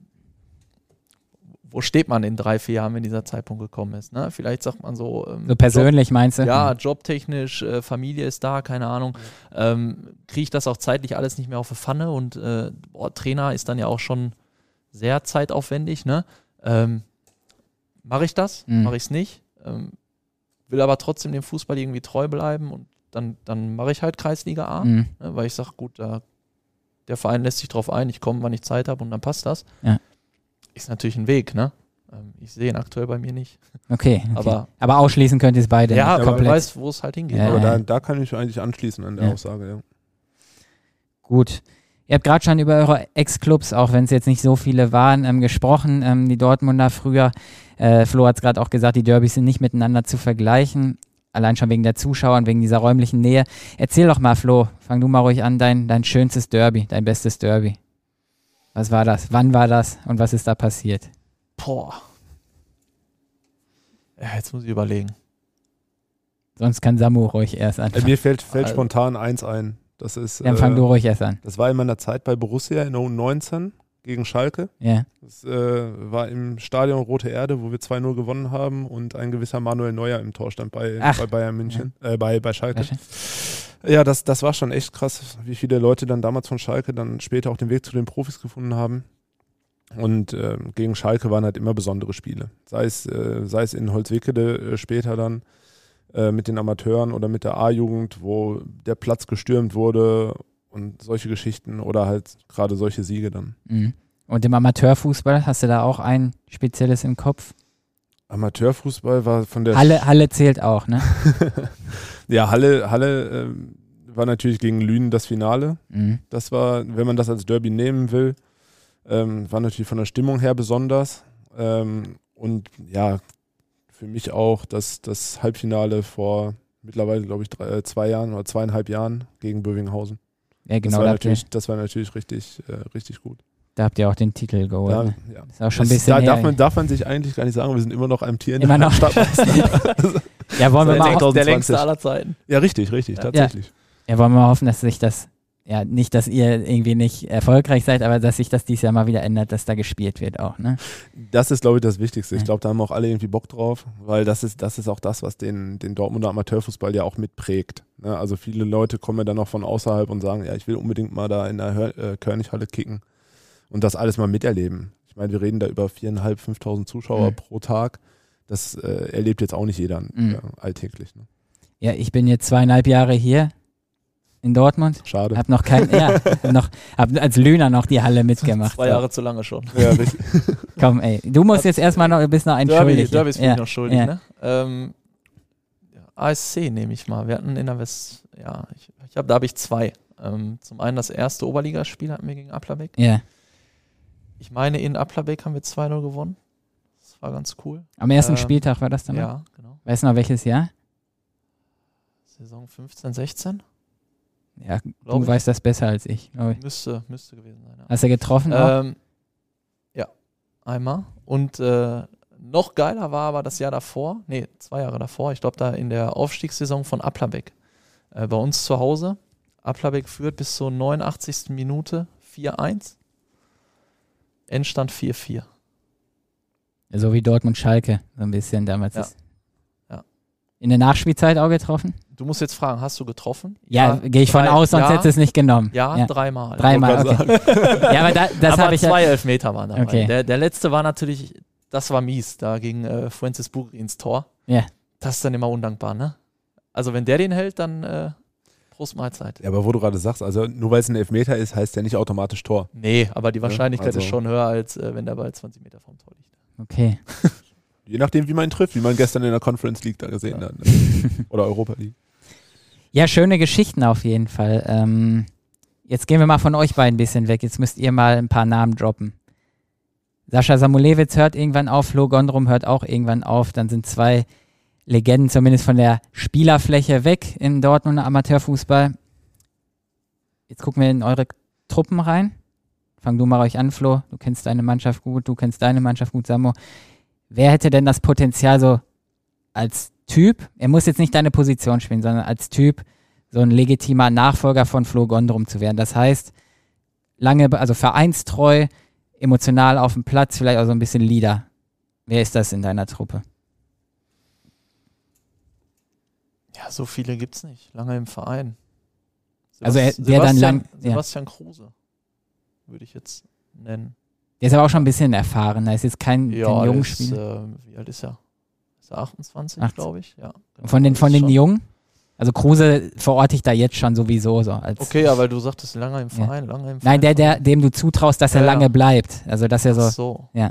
wo steht man in drei, vier Jahren, wenn dieser Zeitpunkt gekommen ist? Ne? Vielleicht sagt man so. Ähm, so persönlich Job, meinst du? Ja, jobtechnisch, äh, Familie ist da, keine Ahnung. Ähm, Kriege ich das auch zeitlich alles nicht mehr auf die Pfanne und äh, boah, Trainer ist dann ja auch schon sehr zeitaufwendig. Ne? Ähm, Mache ich das? Mhm. Mache ich es nicht? Ähm, will aber trotzdem dem Fußball irgendwie treu bleiben und dann, dann mache ich halt Kreisliga A, mhm. ne, weil ich sage, gut, da, der Verein lässt sich drauf ein, ich komme, wann ich Zeit habe und dann passt das. Ja. Ist natürlich ein Weg, ne? Ähm, ich sehe ihn aktuell bei mir nicht. Okay. okay. Aber, aber ausschließen könnt ihr es beide. Ja, aber du weißt, wo es halt hingeht. Ja, aber da, da, kann ich eigentlich anschließen an der ja. Aussage, ja. Gut. Ihr habt gerade schon über eure Ex-Clubs, auch wenn es jetzt nicht so viele waren, ähm, gesprochen. Ähm, die Dortmunder früher, äh, Flo hat es gerade auch gesagt, die Derbys sind nicht miteinander zu vergleichen. Allein schon wegen der Zuschauer und wegen dieser räumlichen Nähe. Erzähl doch mal, Flo, fang du mal ruhig an, dein, dein schönstes Derby, dein bestes Derby. Was war das? Wann war das? Und was ist da passiert? Boah. Ja, jetzt muss ich überlegen. Sonst kann Samu ruhig erst anfangen. Mir fällt, fällt also. spontan eins ein. Das ist, Dann fang äh, du ruhig erst an. Das war in meiner Zeit bei Borussia in U19 gegen Schalke. Ja. Das äh, war im Stadion Rote Erde, wo wir 2-0 gewonnen haben und ein gewisser Manuel Neuer im Tor stand bei, bei Bayern München, ja. äh, bei, bei Schalke. Ja, das, das war schon echt krass, wie viele Leute dann damals von Schalke dann später auch den Weg zu den Profis gefunden haben. Und äh, gegen Schalke waren halt immer besondere Spiele. Sei es, äh, sei es in Holzwickede äh, später dann äh, mit den Amateuren oder mit der A-Jugend, wo der Platz gestürmt wurde und solche Geschichten oder halt gerade solche Siege dann. Mhm. Und im Amateurfußball hast du da auch ein spezielles im Kopf? Amateurfußball war von der Halle, Halle zählt auch, ne? ja, Halle, Halle äh, war natürlich gegen Lünen das Finale. Mhm. Das war, wenn man das als Derby nehmen will, ähm, war natürlich von der Stimmung her besonders. Ähm, und ja, für mich auch das, das Halbfinale vor mittlerweile, glaube ich, drei, äh, zwei Jahren oder zweieinhalb Jahren gegen Bövinghausen. Ja, genau. Das war, natürlich, das war natürlich richtig, äh, richtig gut. Da habt ihr auch den Titel geholt. Ja, ne? ja. ist auch schon ein bisschen. Da darf man, darf man sich eigentlich gar nicht sagen, wir sind immer noch ein Tier in immer der Stadt. ja, wollen wir mal der längste aller Zeiten. Ja, richtig, richtig, ja. tatsächlich. Ja, wollen wir mal hoffen, dass sich das ja, nicht, dass ihr irgendwie nicht erfolgreich seid, aber dass sich das dieses Jahr mal wieder ändert, dass da gespielt wird auch, ne? Das ist, glaube ich, das Wichtigste. Ich glaube, da haben auch alle irgendwie Bock drauf, weil das ist, das ist auch das, was den, den Dortmunder Amateurfußball ja auch mitprägt. Ne? Also viele Leute kommen ja dann auch von außerhalb und sagen, ja, ich will unbedingt mal da in der Hör äh, Körnighalle kicken und das alles mal miterleben. Ich meine, wir reden da über viereinhalb, fünftausend Zuschauer mhm. pro Tag. Das äh, erlebt jetzt auch nicht jeder mhm. äh, alltäglich. Ne? Ja, ich bin jetzt zweieinhalb Jahre hier in Dortmund. Schade. Hab noch kein, ja, noch, hab als Löhner noch die Halle mitgemacht. Zwei Jahre zu lange schon. Ja, richtig. Komm, ey, du musst jetzt erstmal noch, bist noch ein Derby, schuldig. Derbys bin ja. noch schuldig, ja. ne? Ähm, ASC nehme ich mal. Wir hatten in der West, ja, ich, ich hab, da habe ich zwei. Ähm, zum einen das erste Oberligaspiel hatten wir gegen Applerbeck. Ja. Ich meine, in Applerbeck haben wir 2-0 gewonnen. Das war ganz cool. Am ersten ähm, Spieltag war das dann? Ja, genau. Weißt du noch welches Jahr? Saison 15, 16. Ja, du ich. weißt das besser als ich. ich. Müsste, müsste gewesen sein. Ja. Hast du getroffen? Ähm, ja, einmal. Und äh, noch geiler war aber das Jahr davor, nee, zwei Jahre davor, ich glaube da in der Aufstiegssaison von Applerbeck. Äh, bei uns zu Hause. Applerbeck führt bis zur 89. Minute 4-1. Endstand 4-4. So wie Dortmund Schalke, so ein bisschen damals. Ja. Ist. ja. In der Nachspielzeit auch getroffen? Du musst jetzt fragen, hast du getroffen? Ja, ja gehe ich von aus, sonst ja, hättest du es nicht genommen. Ja, ja. dreimal. Dreimal, okay. ja, aber da, das habe ich zwei Elfmeter waren dabei. Okay. Der, der letzte war natürlich, das war mies, da ging äh, Francis Bugri ins Tor. Ja. Das ist dann immer undankbar, ne? Also wenn der den hält, dann äh, Prost Mahlzeit. Ja, aber wo du gerade sagst, also nur weil es ein Elfmeter ist, heißt der nicht automatisch Tor. Nee, aber die Wahrscheinlichkeit also. ist schon höher, als äh, wenn der Ball 20 Meter vom Tor liegt. Okay. Je nachdem, wie man ihn trifft, wie man gestern in der Conference League da gesehen hat. Ne? Oder Europa League. Ja, schöne Geschichten auf jeden Fall. Ähm, jetzt gehen wir mal von euch beiden ein bisschen weg. Jetzt müsst ihr mal ein paar Namen droppen. Sascha Samulewitz hört irgendwann auf, Flo Gondrum hört auch irgendwann auf. Dann sind zwei Legenden zumindest von der Spielerfläche weg im Dortmunder Amateurfußball. Jetzt gucken wir in eure Truppen rein. Fang du mal euch an, Flo. Du kennst deine Mannschaft gut, du kennst deine Mannschaft gut, Samo. Wer hätte denn das Potenzial so als Typ, er muss jetzt nicht deine Position spielen, sondern als Typ so ein legitimer Nachfolger von Flo Gondrum zu werden. Das heißt, lange, also vereinstreu, emotional auf dem Platz, vielleicht auch so ein bisschen Leader. Wer ist das in deiner Truppe? Ja, so viele gibt es nicht. Lange im Verein. Sebast also er, der dann lang. Sebastian ja. Kruse würde ich jetzt nennen. Der ist aber auch schon ein bisschen erfahren. Da ist jetzt kein, ja, kein junger Spieler. Äh, wie alt ist er? Ist er 28, glaube ich? Ja. Genau. Von den, von den Jungen? Also Kruse verorte ich da jetzt schon sowieso so als. Okay, ja, weil du sagtest lange im Verein, ja. lange im Verein. Nein, der, der, dem du zutraust, dass ja, er lange bleibt. Also dass er so, so, ja,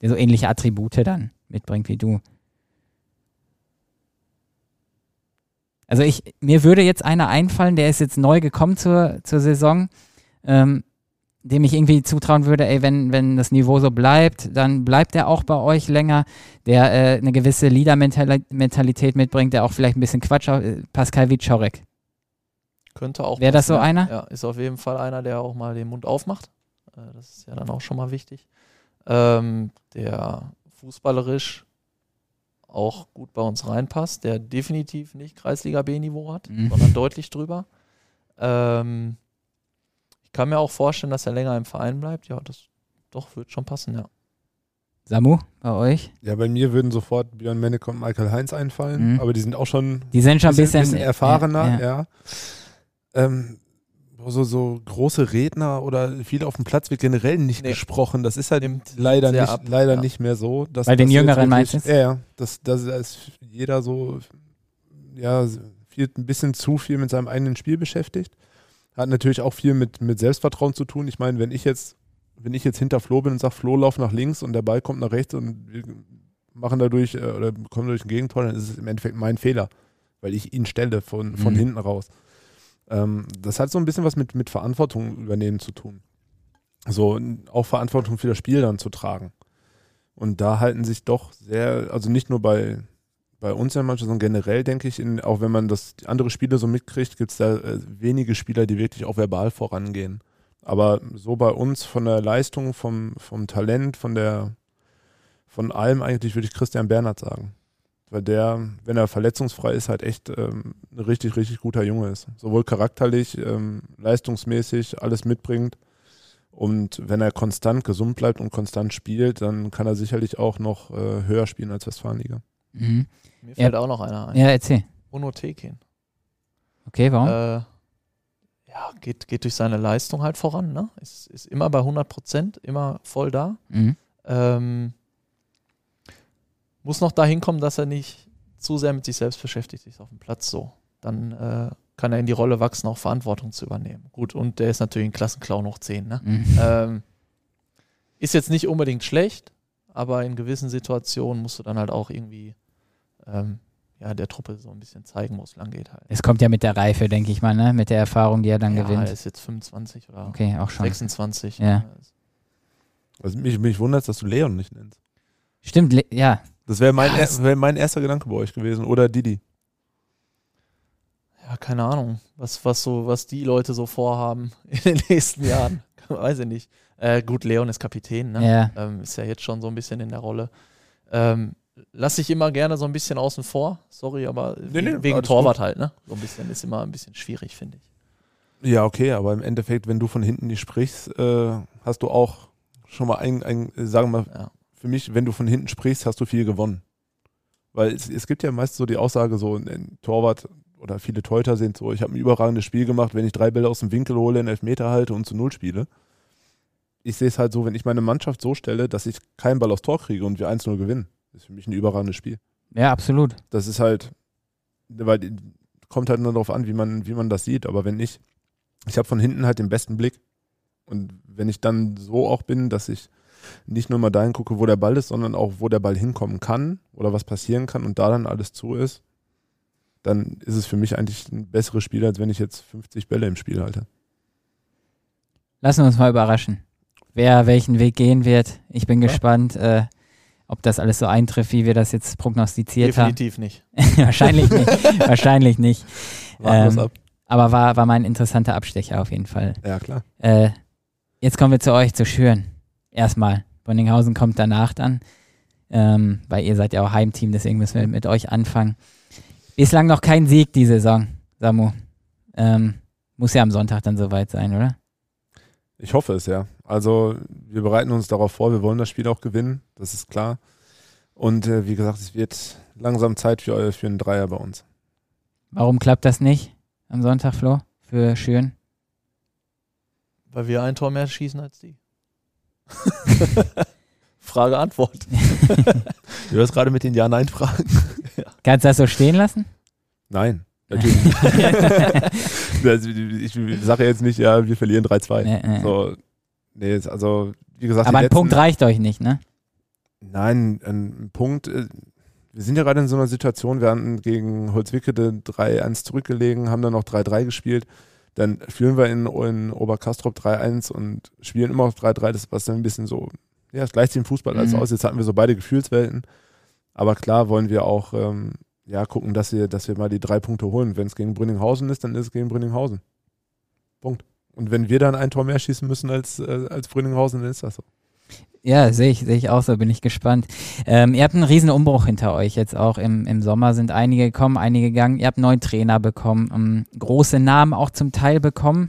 der so ähnliche Attribute dann mitbringt wie du. Also ich, mir würde jetzt einer einfallen, der ist jetzt neu gekommen zur, zur Saison, ähm, dem ich irgendwie zutrauen würde, ey, wenn, wenn das Niveau so bleibt, dann bleibt er auch bei euch länger, der äh, eine gewisse Leader-Mentalität mitbringt, der auch vielleicht ein bisschen Quatsch, äh, Pascal Wiczorek. Könnte auch. Wäre das so einer? Ja, ist auf jeden Fall einer, der auch mal den Mund aufmacht. Äh, das ist ja dann auch schon mal wichtig. Ähm, der fußballerisch auch gut bei uns reinpasst, der definitiv nicht Kreisliga B-Niveau hat, mhm. sondern deutlich drüber. Ähm, kann mir auch vorstellen, dass er länger im Verein bleibt. Ja, das doch wird schon passen, ja. Samu, bei euch? Ja, bei mir würden sofort Björn Menneke und Michael Heinz einfallen, mhm. aber die sind auch schon, die sind schon ein bisschen, bisschen, erfahrener, ja. ja. Ähm, so, so große Redner oder viel auf dem Platz wird generell nicht nee. gesprochen. Das ist halt Nimmt leider, nicht, leider ja. nicht mehr so. Dass, Bei den Jüngeren meistens? Ja, ja. Das, das, da ist jeder so, ja, viel, ein bisschen zu viel mit seinem eigenen Spiel beschäftigt. Hat natürlich auch viel mit, mit Selbstvertrauen zu tun. Ich meine, wenn ich jetzt, wenn ich jetzt hinter Flo bin und sage, Flo lauf nach links und der Ball kommt nach rechts und wir machen dadurch äh, oder kommen durch ein Gegentor, dann ist es im Endeffekt mein Fehler, weil ich ihn stelle von, von mhm. hinten raus. Ähm, das hat so ein bisschen was mit, mit Verantwortung übernehmen zu tun. So, auch Verantwortung für das Spiel dann zu tragen. Und da halten sich doch sehr, also nicht nur bei, bei uns ja manchmal, sondern generell denke ich, in, auch wenn man das andere Spiele so mitkriegt, gibt es da äh, wenige Spieler, die wirklich auch verbal vorangehen. Aber so bei uns von der Leistung, vom, vom Talent, von der von allem eigentlich würde ich Christian Bernhard sagen. Weil der, wenn er verletzungsfrei ist, halt echt ähm, ein richtig, richtig guter Junge ist. Sowohl charakterlich, ähm, leistungsmäßig, alles mitbringt. Und wenn er konstant gesund bleibt und konstant spielt, dann kann er sicherlich auch noch äh, höher spielen als Westfalenliga. Mhm. Mir fällt ja. auch noch einer ein. Ja, erzähl. Uno Tekin. Okay, warum? Äh, ja, geht, geht durch seine Leistung halt voran. Ne? Ist, ist immer bei 100 Prozent, immer voll da. Mhm. Ähm, muss noch dahin kommen, dass er nicht zu sehr mit sich selbst beschäftigt ist auf dem Platz so. Dann äh, kann er in die Rolle wachsen, auch Verantwortung zu übernehmen. Gut, und der ist natürlich ein Klassenclown hoch 10. Ne? Mhm. Ähm, ist jetzt nicht unbedingt schlecht, aber in gewissen Situationen musst du dann halt auch irgendwie ähm, ja, der Truppe so ein bisschen zeigen, wo es lang geht halt. Es kommt ja mit der Reife, denke ich mal, ne? mit der Erfahrung, die er dann ja, gewinnt. Er ist jetzt 25 oder okay, auch schon. 26. Ja. Also mich, mich wundert dass du Leon nicht nennst. Stimmt, Le ja. Das wäre mein, ja, wär mein erster Gedanke bei euch gewesen. Oder Didi. Ja, keine Ahnung, was, was, so, was die Leute so vorhaben in den nächsten Jahren. Weiß ich nicht. Äh, gut, Leon ist Kapitän, ne? Ja. Ähm, ist ja jetzt schon so ein bisschen in der Rolle. Ähm, lasse ich immer gerne so ein bisschen außen vor. Sorry, aber nee, nee, wegen Torwart gut. halt, ne? So ein bisschen ist immer ein bisschen schwierig, finde ich. Ja, okay, aber im Endeffekt, wenn du von hinten nicht sprichst, äh, hast du auch schon mal ein, ein sagen wir mal, ja. Für mich, wenn du von hinten sprichst, hast du viel gewonnen. Weil es, es gibt ja meist so die Aussage, so ein Torwart oder viele Teuter sind so, ich habe ein überragendes Spiel gemacht, wenn ich drei Bälle aus dem Winkel hole, einen Elfmeter halte und zu Null spiele. Ich sehe es halt so, wenn ich meine Mannschaft so stelle, dass ich keinen Ball aufs Tor kriege und wir 1-0 gewinnen das ist für mich ein überragendes Spiel. Ja, absolut. Das ist halt, weil kommt halt nur darauf an, wie man, wie man das sieht. Aber wenn ich, ich habe von hinten halt den besten Blick. Und wenn ich dann so auch bin, dass ich nicht nur mal dahin gucke, wo der Ball ist, sondern auch, wo der Ball hinkommen kann oder was passieren kann und da dann alles zu ist, dann ist es für mich eigentlich ein besseres Spiel, als wenn ich jetzt 50 Bälle im Spiel halte. Lassen wir uns mal überraschen, wer welchen Weg gehen wird. Ich bin ja. gespannt. Äh, ob das alles so eintrifft, wie wir das jetzt prognostiziert Definitiv haben. Definitiv nicht. Wahrscheinlich nicht. Wahrscheinlich nicht. Ähm, ab. Aber war, war mal ein interessanter Abstecher auf jeden Fall. Ja, klar. Äh, jetzt kommen wir zu euch, zu Schüren. Erstmal. Bonninghausen kommt danach dann, ähm, weil ihr seid ja auch Heimteam, deswegen müssen wir mit euch anfangen. Bislang noch kein Sieg die Saison, Samu. Ähm, muss ja am Sonntag dann soweit sein, oder? Ich hoffe es, ja. Also wir bereiten uns darauf vor, wir wollen das Spiel auch gewinnen, das ist klar. Und äh, wie gesagt, es wird langsam Zeit für, für einen Dreier bei uns. Warum klappt das nicht am Sonntag, Flo, für Schüren? Weil wir ein Tor mehr schießen als die. Frage, Antwort. du hast gerade mit den Ja-Nein-Fragen. ja. Kannst du das so stehen lassen? Nein. Natürlich nicht. ich sage jetzt nicht, ja, wir verlieren 3-2. Nee, so, nee, also, wie gesagt. Aber ein letzten, Punkt reicht euch nicht, ne? Nein, ein Punkt. Äh, wir sind ja gerade in so einer Situation, wir hatten gegen Holzwickede 3-1 zurückgelegen, haben dann noch 3-3 gespielt. Dann führen wir in, in Oberkastrop 3-1 und spielen immer auf 3-3. Das war dann ein bisschen so, ja, das gleicht im Fußball alles mhm. aus. Jetzt hatten wir so beide Gefühlswelten. Aber klar wollen wir auch ähm, ja, gucken, dass wir, dass wir mal die drei Punkte holen. Wenn es gegen Brünninghausen ist, dann ist es gegen Brünninghausen. Punkt. Und wenn wir dann ein Tor mehr schießen müssen als, äh, als Brünninghausen, dann ist das so. Ja, sehe ich, sehe ich auch so, bin ich gespannt. Ähm, ihr habt einen riesen Umbruch hinter euch jetzt auch im, im Sommer sind einige gekommen, einige gegangen. Ihr habt neuen Trainer bekommen, ähm, große Namen auch zum Teil bekommen.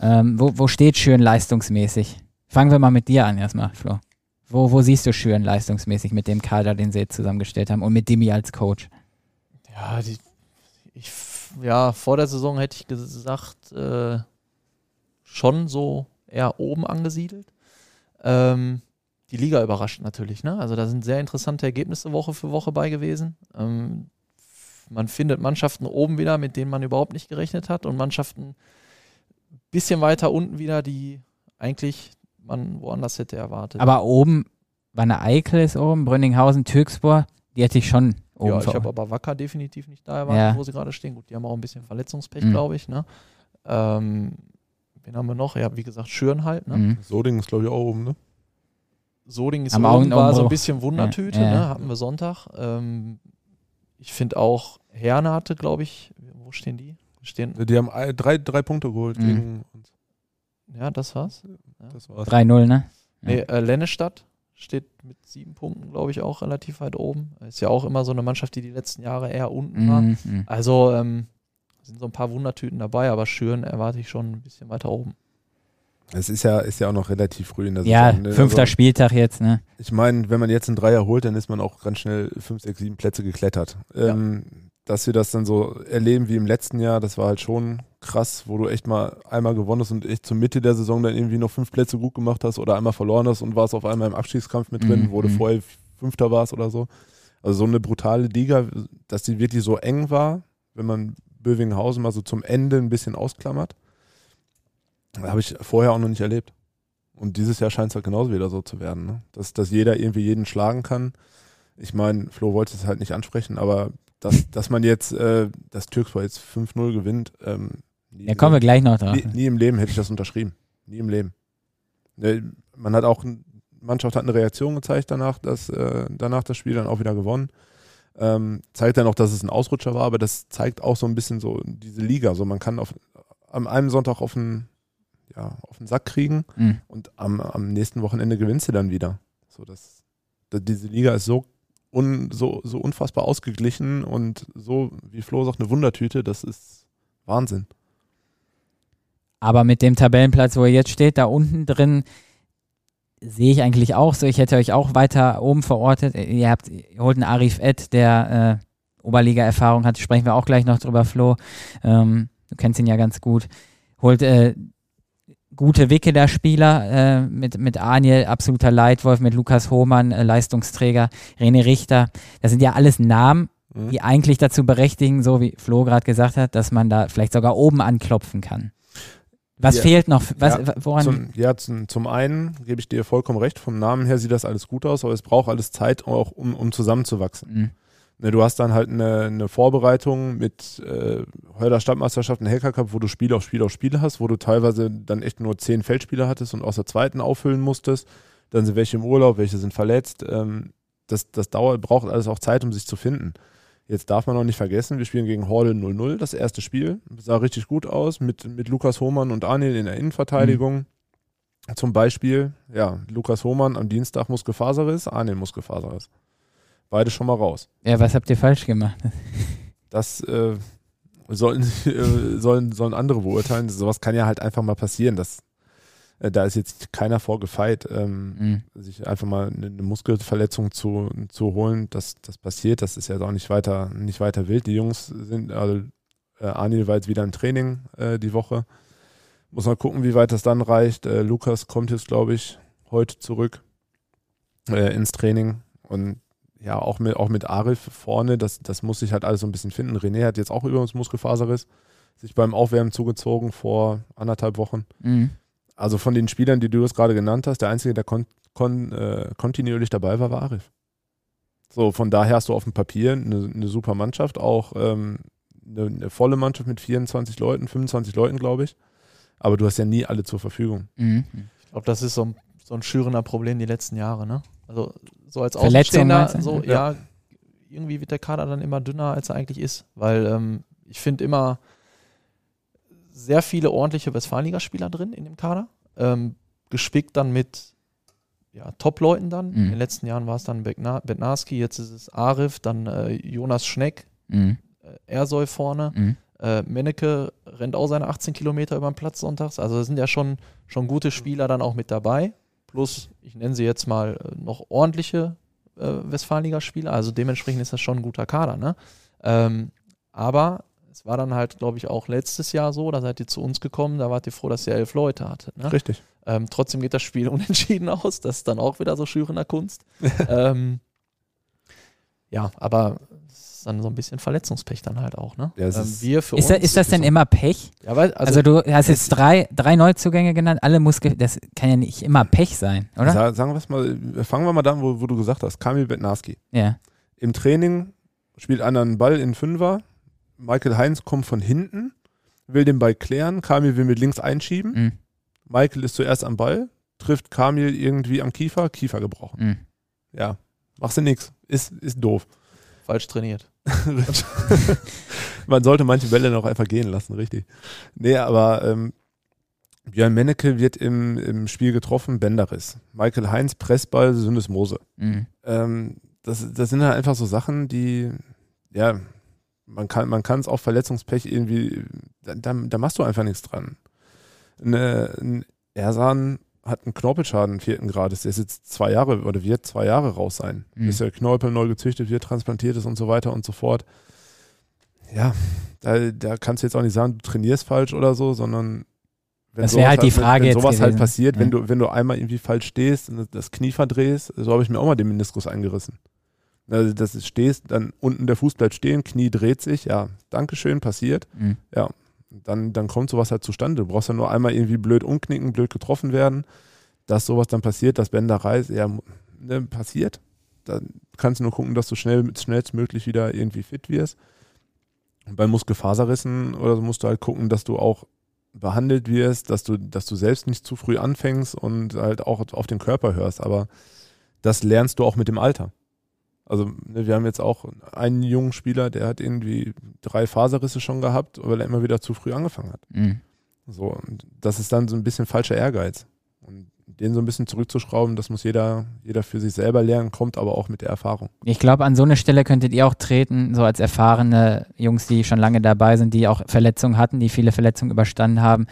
Ähm, wo, wo steht Schön leistungsmäßig? Fangen wir mal mit dir an erstmal, Flo. Wo, wo siehst du Schön leistungsmäßig mit dem Kader, den sie jetzt zusammengestellt haben und mit Dimi als Coach? Ja, die, ich, ja, vor der Saison hätte ich gesagt, äh, schon so eher oben angesiedelt. Ähm, die Liga überrascht natürlich. Ne? Also da sind sehr interessante Ergebnisse Woche für Woche bei gewesen. Ähm, man findet Mannschaften oben wieder, mit denen man überhaupt nicht gerechnet hat und Mannschaften ein bisschen weiter unten wieder, die eigentlich man woanders hätte erwartet. Aber oben, Wanne Eickel ist oben, Brünninghausen, Türkspor, die hätte ich schon oben. Ja, ich habe aber Wacker definitiv nicht da erwartet, ja. wo sie gerade stehen. Gut, die haben auch ein bisschen Verletzungspech, mhm. glaube ich. Ne? Ähm, wen haben wir noch? Ja, wie gesagt, Schüren halt. Ne? Mhm. Soding ist, glaube ich, auch oben, ne? Soding ist Am oben, war so ein bisschen Wundertüte, ja, ja. Ne? hatten wir Sonntag. Ähm, ich finde auch Herne hatte, glaube ich, wo stehen die? Stehen die haben drei, drei Punkte geholt mhm. gegen uns. Ja, das war's. Ja. Das war's. 3-0, ne? Nee, äh, Lennestadt steht mit sieben Punkten, glaube ich, auch relativ weit oben. Ist ja auch immer so eine Mannschaft, die die letzten Jahre eher unten war. Mhm. mhm. Also ähm, sind so ein paar Wundertüten dabei, aber Schüren erwarte ich schon ein bisschen weiter oben. Es ist ja, ist ja auch noch relativ früh in der ja, Saison. Ja, ne? fünfter also, Spieltag jetzt, ne? Ich meine, wenn man jetzt einen Dreier holt, dann ist man auch ganz schnell fünf, sechs, sieben Plätze geklettert. Ja. Ähm, dass wir das dann so erleben wie im letzten Jahr, das war halt schon krass, wo du echt mal einmal gewonnen hast und echt zur Mitte der Saison dann irgendwie noch fünf Plätze gut gemacht hast oder einmal verloren hast und warst auf einmal im Abschiedskampf mit drin, mhm. wo du mhm. vorher Fünfter warst oder so. Also so eine brutale Liga, dass die wirklich so eng war, wenn man Bövinghausen mal so zum Ende ein bisschen ausklammert habe ich vorher auch noch nicht erlebt. Und dieses Jahr scheint es halt genauso wieder so zu werden, ne? dass, dass jeder irgendwie jeden schlagen kann. Ich meine, Flo wollte es halt nicht ansprechen, aber dass, dass man jetzt, äh, dass Türkspor jetzt 5-0 gewinnt, ähm, ja, kommen wir gleich noch drauf. Nie, nie, im Leben hätte ich das unterschrieben. Nie im Leben. Ne, man hat auch, Mannschaft hat eine Reaktion gezeigt danach, dass äh, danach das Spiel dann auch wieder gewonnen. Ähm, zeigt dann auch, dass es ein Ausrutscher war, aber das zeigt auch so ein bisschen so diese Liga. So, man kann auf, am einem Sonntag auf ein ja, auf den Sack kriegen mhm. und am, am nächsten Wochenende gewinnst du dann wieder. So, das, das, diese Liga ist so, un, so, so unfassbar ausgeglichen und so, wie Flo sagt, eine Wundertüte, das ist Wahnsinn. Aber mit dem Tabellenplatz, wo ihr jetzt steht, da unten drin, sehe ich eigentlich auch so. Ich hätte euch auch weiter oben verortet. Ihr habt, ihr holt einen Arif Ed, der äh, Oberliga-Erfahrung hat, sprechen wir auch gleich noch drüber, Flo. Ähm, du kennst ihn ja ganz gut. Holt äh, gute Wickeler-Spieler äh, mit, mit Aniel, absoluter Leitwolf, mit Lukas Hohmann, äh, Leistungsträger, René Richter. Das sind ja alles Namen, mhm. die eigentlich dazu berechtigen, so wie Flo gerade gesagt hat, dass man da vielleicht sogar oben anklopfen kann. Was ja. fehlt noch? Was, ja, woran? Zum, ja, zum, zum einen gebe ich dir vollkommen recht, vom Namen her sieht das alles gut aus, aber es braucht alles Zeit, auch um, um zusammenzuwachsen. Mhm. Ne, du hast dann halt eine, eine Vorbereitung mit äh, Heuler Stadtmeisterschaft, ein Hacker Cup, wo du Spiel auf Spiel auf Spiel hast, wo du teilweise dann echt nur zehn Feldspieler hattest und aus der zweiten auffüllen musstest. Dann sind welche im Urlaub, welche sind verletzt. Ähm, das, das dauert, braucht alles auch Zeit, um sich zu finden. Jetzt darf man noch nicht vergessen, wir spielen gegen Horde 0-0, das erste Spiel. Sah richtig gut aus mit, mit Lukas Hohmann und Anil in der Innenverteidigung. Mhm. Zum Beispiel, ja, Lukas Hohmann am Dienstag Muskelfaserriss, Anil Muskelfaserriss beide schon mal raus. Ja, was habt ihr falsch gemacht? Das äh, sollen, äh, sollen, sollen andere beurteilen. Sowas kann ja halt einfach mal passieren. Das, äh, da ist jetzt keiner vorgefeit, ähm, mhm. sich einfach mal eine, eine, Muskelverletzung zu, zu holen. Das, das passiert. Das ist ja auch nicht weiter, nicht weiter wild. Die Jungs sind, also äh, Anil war jetzt wieder im Training äh, die Woche. Muss mal gucken, wie weit das dann reicht. Äh, Lukas kommt jetzt, glaube ich, heute zurück äh, ins Training und ja, auch mit, auch mit Arif vorne, das, das muss sich halt alles so ein bisschen finden. René hat jetzt auch übrigens Muskelfaserriss, sich beim Aufwärmen zugezogen vor anderthalb Wochen. Mhm. Also von den Spielern, die du jetzt gerade genannt hast, der einzige, der kon, kon, äh, kontinuierlich dabei war, war Arif. So, von daher hast du auf dem Papier eine, eine super Mannschaft, auch ähm, eine, eine, volle Mannschaft mit 24 Leuten, 25 Leuten, glaube ich. Aber du hast ja nie alle zur Verfügung. Mhm. Ich glaube, das ist so ein, so ein schürender Problem die letzten Jahre, ne? Also so als Außenstehender, so, ja. ja, irgendwie wird der Kader dann immer dünner, als er eigentlich ist. Weil ähm, ich finde immer sehr viele ordentliche Westfalenligaspieler drin in dem Kader. Ähm, gespickt dann mit ja, Top-Leuten dann. Mhm. In den letzten Jahren war es dann Bednarski, jetzt ist es Arif, dann äh, Jonas Schneck, mhm. äh, Ersoy vorne. Mhm. Äh, Menneke rennt auch seine 18 Kilometer über den Platz sonntags. Also da sind ja schon, schon gute Spieler dann auch mit dabei. Plus, ich nenne sie jetzt mal äh, noch ordentliche äh, Westfalenligaspieler. Also dementsprechend ist das schon ein guter Kader. Ne? Ähm, aber es war dann halt, glaube ich, auch letztes Jahr so, da seid ihr zu uns gekommen, da wart ihr froh, dass ihr elf Leute hattet. Ne? Richtig. Ähm, trotzdem geht das Spiel unentschieden aus. Das ist dann auch wieder so schürender Kunst. ähm, ja, aber ist dann so ein bisschen Verletzungspech dann halt auch. Ne? Ja, ähm, wir für ist, uns, das, ist das denn so immer Pech? Ja, weil, also, also, du hast jetzt drei, drei Neuzugänge genannt, alle Muskel, das kann ja nicht immer Pech sein, oder? sagen wir mal, fangen wir mal da, wo, wo du gesagt hast, Kamil Bednarski. Ja. Im Training spielt einer einen Ball in Fünfer, Michael Heinz kommt von hinten, will den Ball klären, Kamil will mit links einschieben. Mhm. Michael ist zuerst am Ball, trifft Kamil irgendwie am Kiefer, Kiefer gebrochen. Mhm. Ja, machst du nichts. Ist, ist doof. Falsch trainiert. Man sollte manche Bälle noch einfach gehen lassen, richtig. Nee, aber ähm, Björn Menneke wird im, im Spiel getroffen, Bänderriss. Michael Heinz, Pressball, Syndesmose. Mhm. Ähm, das, das sind halt einfach so Sachen, die, ja, man kann man es auch Verletzungspech irgendwie, da, da, machst du einfach nichts dran. Eine, ein Ersan hat einen Knorpelschaden vierten Grades, der ist jetzt zwei Jahre oder wird zwei Jahre raus sein, mhm. bis der Knorpel neu gezüchtet wird, transplantiert ist und so weiter und so fort. Ja, da, da kannst du jetzt auch nicht sagen, du trainierst falsch oder so, sondern wenn das wäre halt die Frage wenn, wenn sowas halt passiert, ja. wenn du wenn du einmal irgendwie falsch stehst und das Knie verdrehst, so habe ich mir auch mal den Meniskus eingerissen. Also, dass du stehst, dann unten der Fuß bleibt stehen, Knie dreht sich, ja, Dankeschön, passiert. Mhm. Ja, dann, dann kommt sowas halt zustande. Du brauchst ja nur einmal irgendwie blöd umknicken, blöd getroffen werden, dass sowas dann passiert, dass Bänder reißt, ja, ne, passiert. Dann kannst du nur gucken, dass du schnell, schnellstmöglich wieder irgendwie fit wirst. Bei Muskelfaserrissen oder so musst du halt gucken, dass du auch behandelt wirst, dass du, dass du selbst nicht zu früh anfängst und halt auch auf den Körper hörst. Aber das lernst du auch mit dem Alter. Also ne, wir haben jetzt auch einen jungen Spieler, der hat irgendwie drei Faserrisse schon gehabt, weil er immer wieder zu früh angefangen hat. Mhm. So, und das ist dann so ein bisschen falscher Ehrgeiz. Und den so ein bisschen zurückzuschrauben, das muss jeder, jeder für sich selber lernen, kommt aber auch mit der Erfahrung. Ich glaube, an so eine Stelle könntet ihr auch treten, so als erfahrene Jungs, die schon lange dabei sind, die auch Verletzungen hatten, die viele Verletzungen überstanden haben,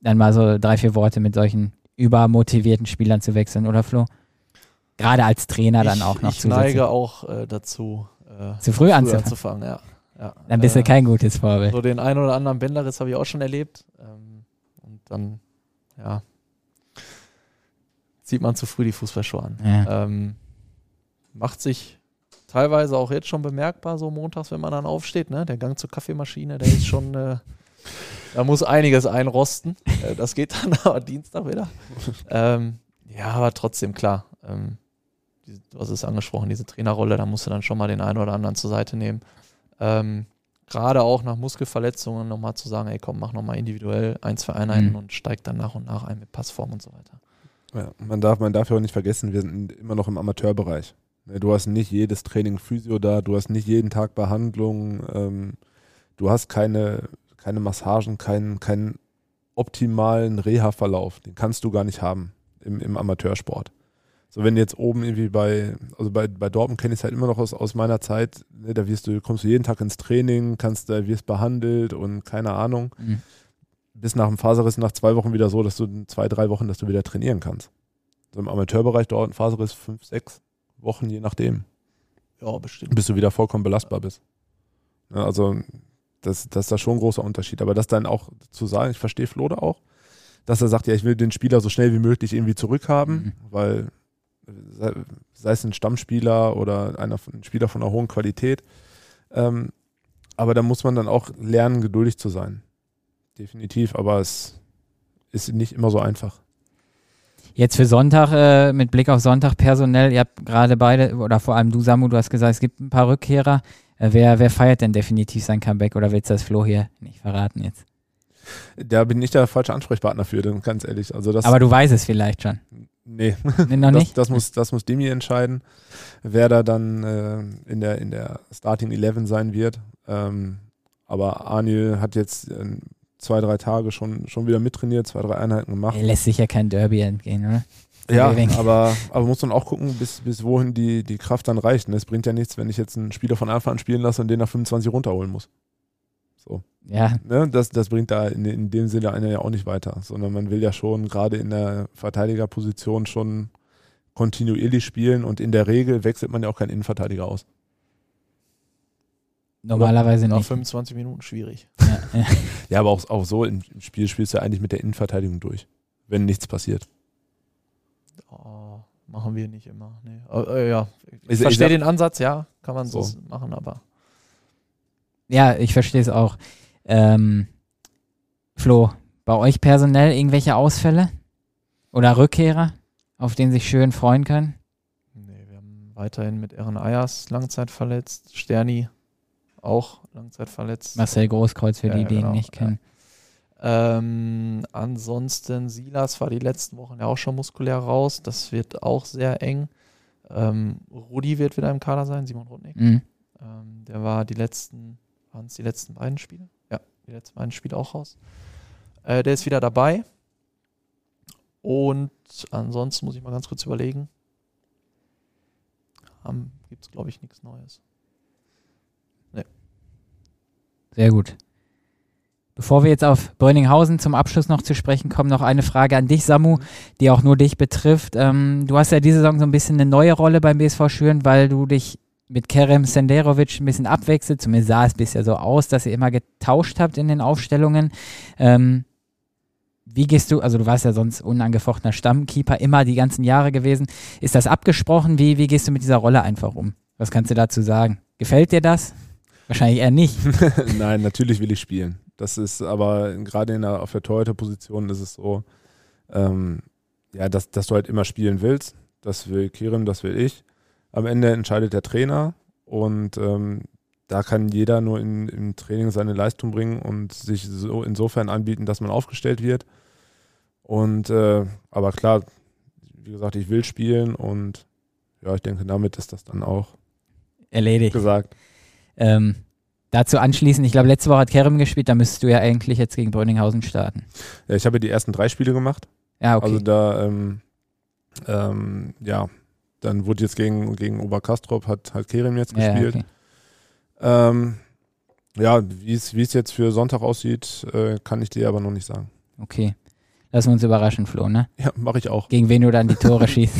dann mal so drei, vier Worte mit solchen übermotivierten Spielern zu wechseln, oder Flo? Gerade als Trainer dann auch noch Ich neige auch äh, dazu, äh, zu früh anzufangen. anzufangen ja. ja. Dann bist du äh, kein gutes Vorbild. So den einen oder anderen Bänderriss habe ich auch schon erlebt. Ähm, und dann, ja, zieht man zu früh die Fußballschuhe an. Ja. Ähm, macht sich teilweise auch jetzt schon bemerkbar, so montags, wenn man dann aufsteht. Ne? Der Gang zur Kaffeemaschine, der ist schon, äh, da muss einiges einrosten. Äh, das geht dann aber Dienstag wieder. Ähm, ja, aber trotzdem, klar. Ähm, du hast es angesprochen, diese Trainerrolle, da musst du dann schon mal den einen oder anderen zur Seite nehmen. Ähm, Gerade auch nach Muskelverletzungen nochmal zu sagen, ey komm, mach nochmal individuell ein, zwei Einheiten mhm. und steig dann nach und nach ein mit Passform und so weiter. Ja, man darf, man darf ja auch nicht vergessen, wir sind immer noch im Amateurbereich. Ne, du hast nicht jedes Training Physio da, du hast nicht jeden Tag Behandlung, ähm, du hast keine, keine Massagen, keinen, keinen optimalen Reha-Verlauf. Den kannst du gar nicht haben im, im Amateursport. So, wenn jetzt oben irgendwie bei, also bei, bei Dortmund kenne ich es halt immer noch aus, aus meiner Zeit, ne, da wirst du, kommst du jeden Tag ins Training, kannst, da wirst behandelt und keine Ahnung. Mhm. Bis nach dem Faserriss nach zwei Wochen wieder so, dass du in zwei, drei Wochen, dass du wieder trainieren kannst. So im Amateurbereich dauert ein Faserriss fünf, sechs Wochen, je nachdem. Ja, bestimmt. Bis du wieder vollkommen belastbar bist. Ja, also, das, das ist da schon ein großer Unterschied. Aber das dann auch zu sagen, ich verstehe Flode auch, dass er sagt, ja, ich will den Spieler so schnell wie möglich irgendwie zurückhaben, mhm. weil sei, sei, es ein Stammspieler oder einer, ein Spieler von einer hohen Qualität. Ähm, aber da muss man dann auch lernen, geduldig zu sein. Definitiv, aber es ist nicht immer so einfach. Jetzt für Sonntag, äh, mit Blick auf Sonntag personell, ihr habt gerade beide, oder vor allem du, Samu, du hast gesagt, es gibt ein paar Rückkehrer. Äh, wer, wer feiert denn definitiv sein Comeback oder willst du das Flo hier nicht verraten jetzt? Da bin ich der falsche Ansprechpartner für, ganz ehrlich. Also das, Aber du weißt es vielleicht schon. Nee, nee noch das, nicht? Das muss, das muss Demi entscheiden, wer da dann äh, in, der, in der Starting 11 sein wird. Ähm, aber Arnil hat jetzt äh, zwei, drei Tage schon, schon wieder mittrainiert, zwei, drei Einheiten gemacht. Er lässt sich ja kein Derby entgehen, oder? Ja, aber, aber muss man auch gucken, bis, bis wohin die, die Kraft dann reicht. Und es bringt ja nichts, wenn ich jetzt einen Spieler von Anfang an spielen lasse und den nach 25 runterholen muss. Ja. Ne, das, das bringt da in, in dem Sinne einer ja auch nicht weiter, sondern man will ja schon gerade in der Verteidigerposition schon kontinuierlich spielen und in der Regel wechselt man ja auch keinen Innenverteidiger aus. Normalerweise nicht. Nach 25 Minuten schwierig. Ja, ja. ja aber auch, auch so im Spiel spielst du eigentlich mit der Innenverteidigung durch, wenn nichts passiert. Oh, machen wir nicht immer. Nee. Äh, ja. Ich, ich verstehe den Ansatz, ja, kann man so machen, aber. Ja, ich verstehe es auch. Ähm, Flo, bei euch personell irgendwelche Ausfälle? Oder Rückkehrer, auf den sich schön freuen können? Nee, wir haben weiterhin mit Ehren Ayers Langzeit verletzt, Sterni auch Langzeit verletzt. Marcel Großkreuz, für ja, die, die genau, ihn nicht kennen. Ja. Ähm, ansonsten, Silas war die letzten Wochen ja auch schon muskulär raus. Das wird auch sehr eng. Ähm, Rudi wird wieder im Kader sein, Simon Rudnick. Mhm. Ähm, der war die letzten, waren es die letzten beiden Spiele? Die letzten beiden Spiele auch raus. Äh, der ist wieder dabei. Und ansonsten muss ich mal ganz kurz überlegen. Gibt es, glaube ich, nichts Neues. Sehr gut. Bevor wir jetzt auf Brönninghausen zum Abschluss noch zu sprechen kommen, noch eine Frage an dich, Samu, die auch nur dich betrifft. Ähm, du hast ja diese Saison so ein bisschen eine neue Rolle beim BSV Schüren, weil du dich mit Kerem Senderovic ein bisschen abwechselt. Zumindest sah es bisher so aus, dass ihr immer getauscht habt in den Aufstellungen. Ähm, wie gehst du, also du warst ja sonst unangefochtener Stammkeeper immer die ganzen Jahre gewesen. Ist das abgesprochen? Wie, wie gehst du mit dieser Rolle einfach um? Was kannst du dazu sagen? Gefällt dir das? Wahrscheinlich eher nicht. Nein, natürlich will ich spielen. Das ist aber gerade in der, auf der Torhüter-Position ist es so, ähm, ja, dass, dass du halt immer spielen willst. Das will Kirim, das will ich. Am Ende entscheidet der Trainer und ähm, da kann jeder nur in, im Training seine Leistung bringen und sich so insofern anbieten, dass man aufgestellt wird. Und äh, aber klar, wie gesagt, ich will spielen und ja, ich denke, damit ist das dann auch erledigt. Gesagt. Ähm, dazu anschließend, ich glaube, letzte Woche hat Kerem gespielt, da müsstest du ja eigentlich jetzt gegen Brönninghausen starten. Ja, ich habe die ersten drei Spiele gemacht. Ja, okay. Also da, ähm, ähm, ja, dann wurde jetzt gegen, gegen Oberkastrop, hat, hat Kerem jetzt gespielt. Ja, okay. ähm, ja wie es jetzt für Sonntag aussieht, äh, kann ich dir aber noch nicht sagen. Okay. Lassen wir uns überraschen, Flo, ne? Ja, mache ich auch. Gegen wen du dann die Tore schießt.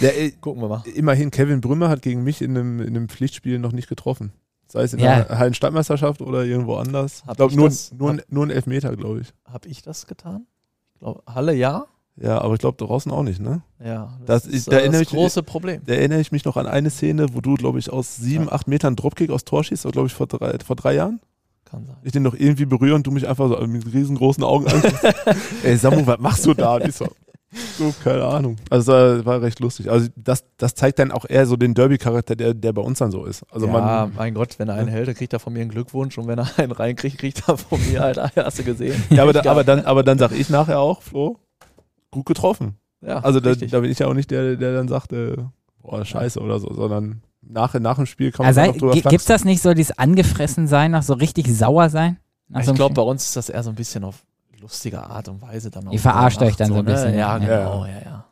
Der, äh, Gucken wir mal. Immerhin, Kevin Brümmer hat gegen mich in einem, in einem Pflichtspiel noch nicht getroffen. Sei es in ja. der Hallenstadtmeisterschaft oder irgendwo anders. Hab ich glaube, nur, das, nur, hab, nur ein Elfmeter, glaube ich. Habe ich das getan? Ich glaube, Halle ja. Ja, aber ich glaube draußen auch nicht, ne? Ja, das, das ist da äh, das große Problem. Da erinnere ich mich noch an eine Szene, wo du, glaube ich, aus sieben, ja. acht Metern Dropkick aus Tor schießt, glaube ich, vor drei, vor drei Jahren. Kann sein. Ich den noch irgendwie berühre und du mich einfach so mit riesengroßen Augen anguckst. Ey, Samu, was machst du da? Und so, so, keine Ahnung. Also das war recht lustig. Also das, das zeigt dann auch eher so den Derby-Charakter, der, der bei uns dann so ist. Also ja, man, mein Gott, wenn er einen hält, dann kriegt er von mir einen Glückwunsch und wenn er einen reinkriegt, kriegt er von mir halt, hast du gesehen. Ja, aber, da, aber, dann, aber dann sag ich nachher auch, Flo, gut getroffen. Ja, also da, da, bin ich ja auch nicht der, der dann sagt, äh, boah, scheiße oder so, sondern nach, nach dem Spiel kann man also, noch drüber Gibt es das nicht so, dieses angefressen sein, nach so richtig sauer sein? ich so glaube, bei uns ist das eher so ein bisschen auf lustige Art und Weise dann auch. Ihr verarscht euch dann so, ein ne? bisschen. Ne? Ja, genau, ja, ja.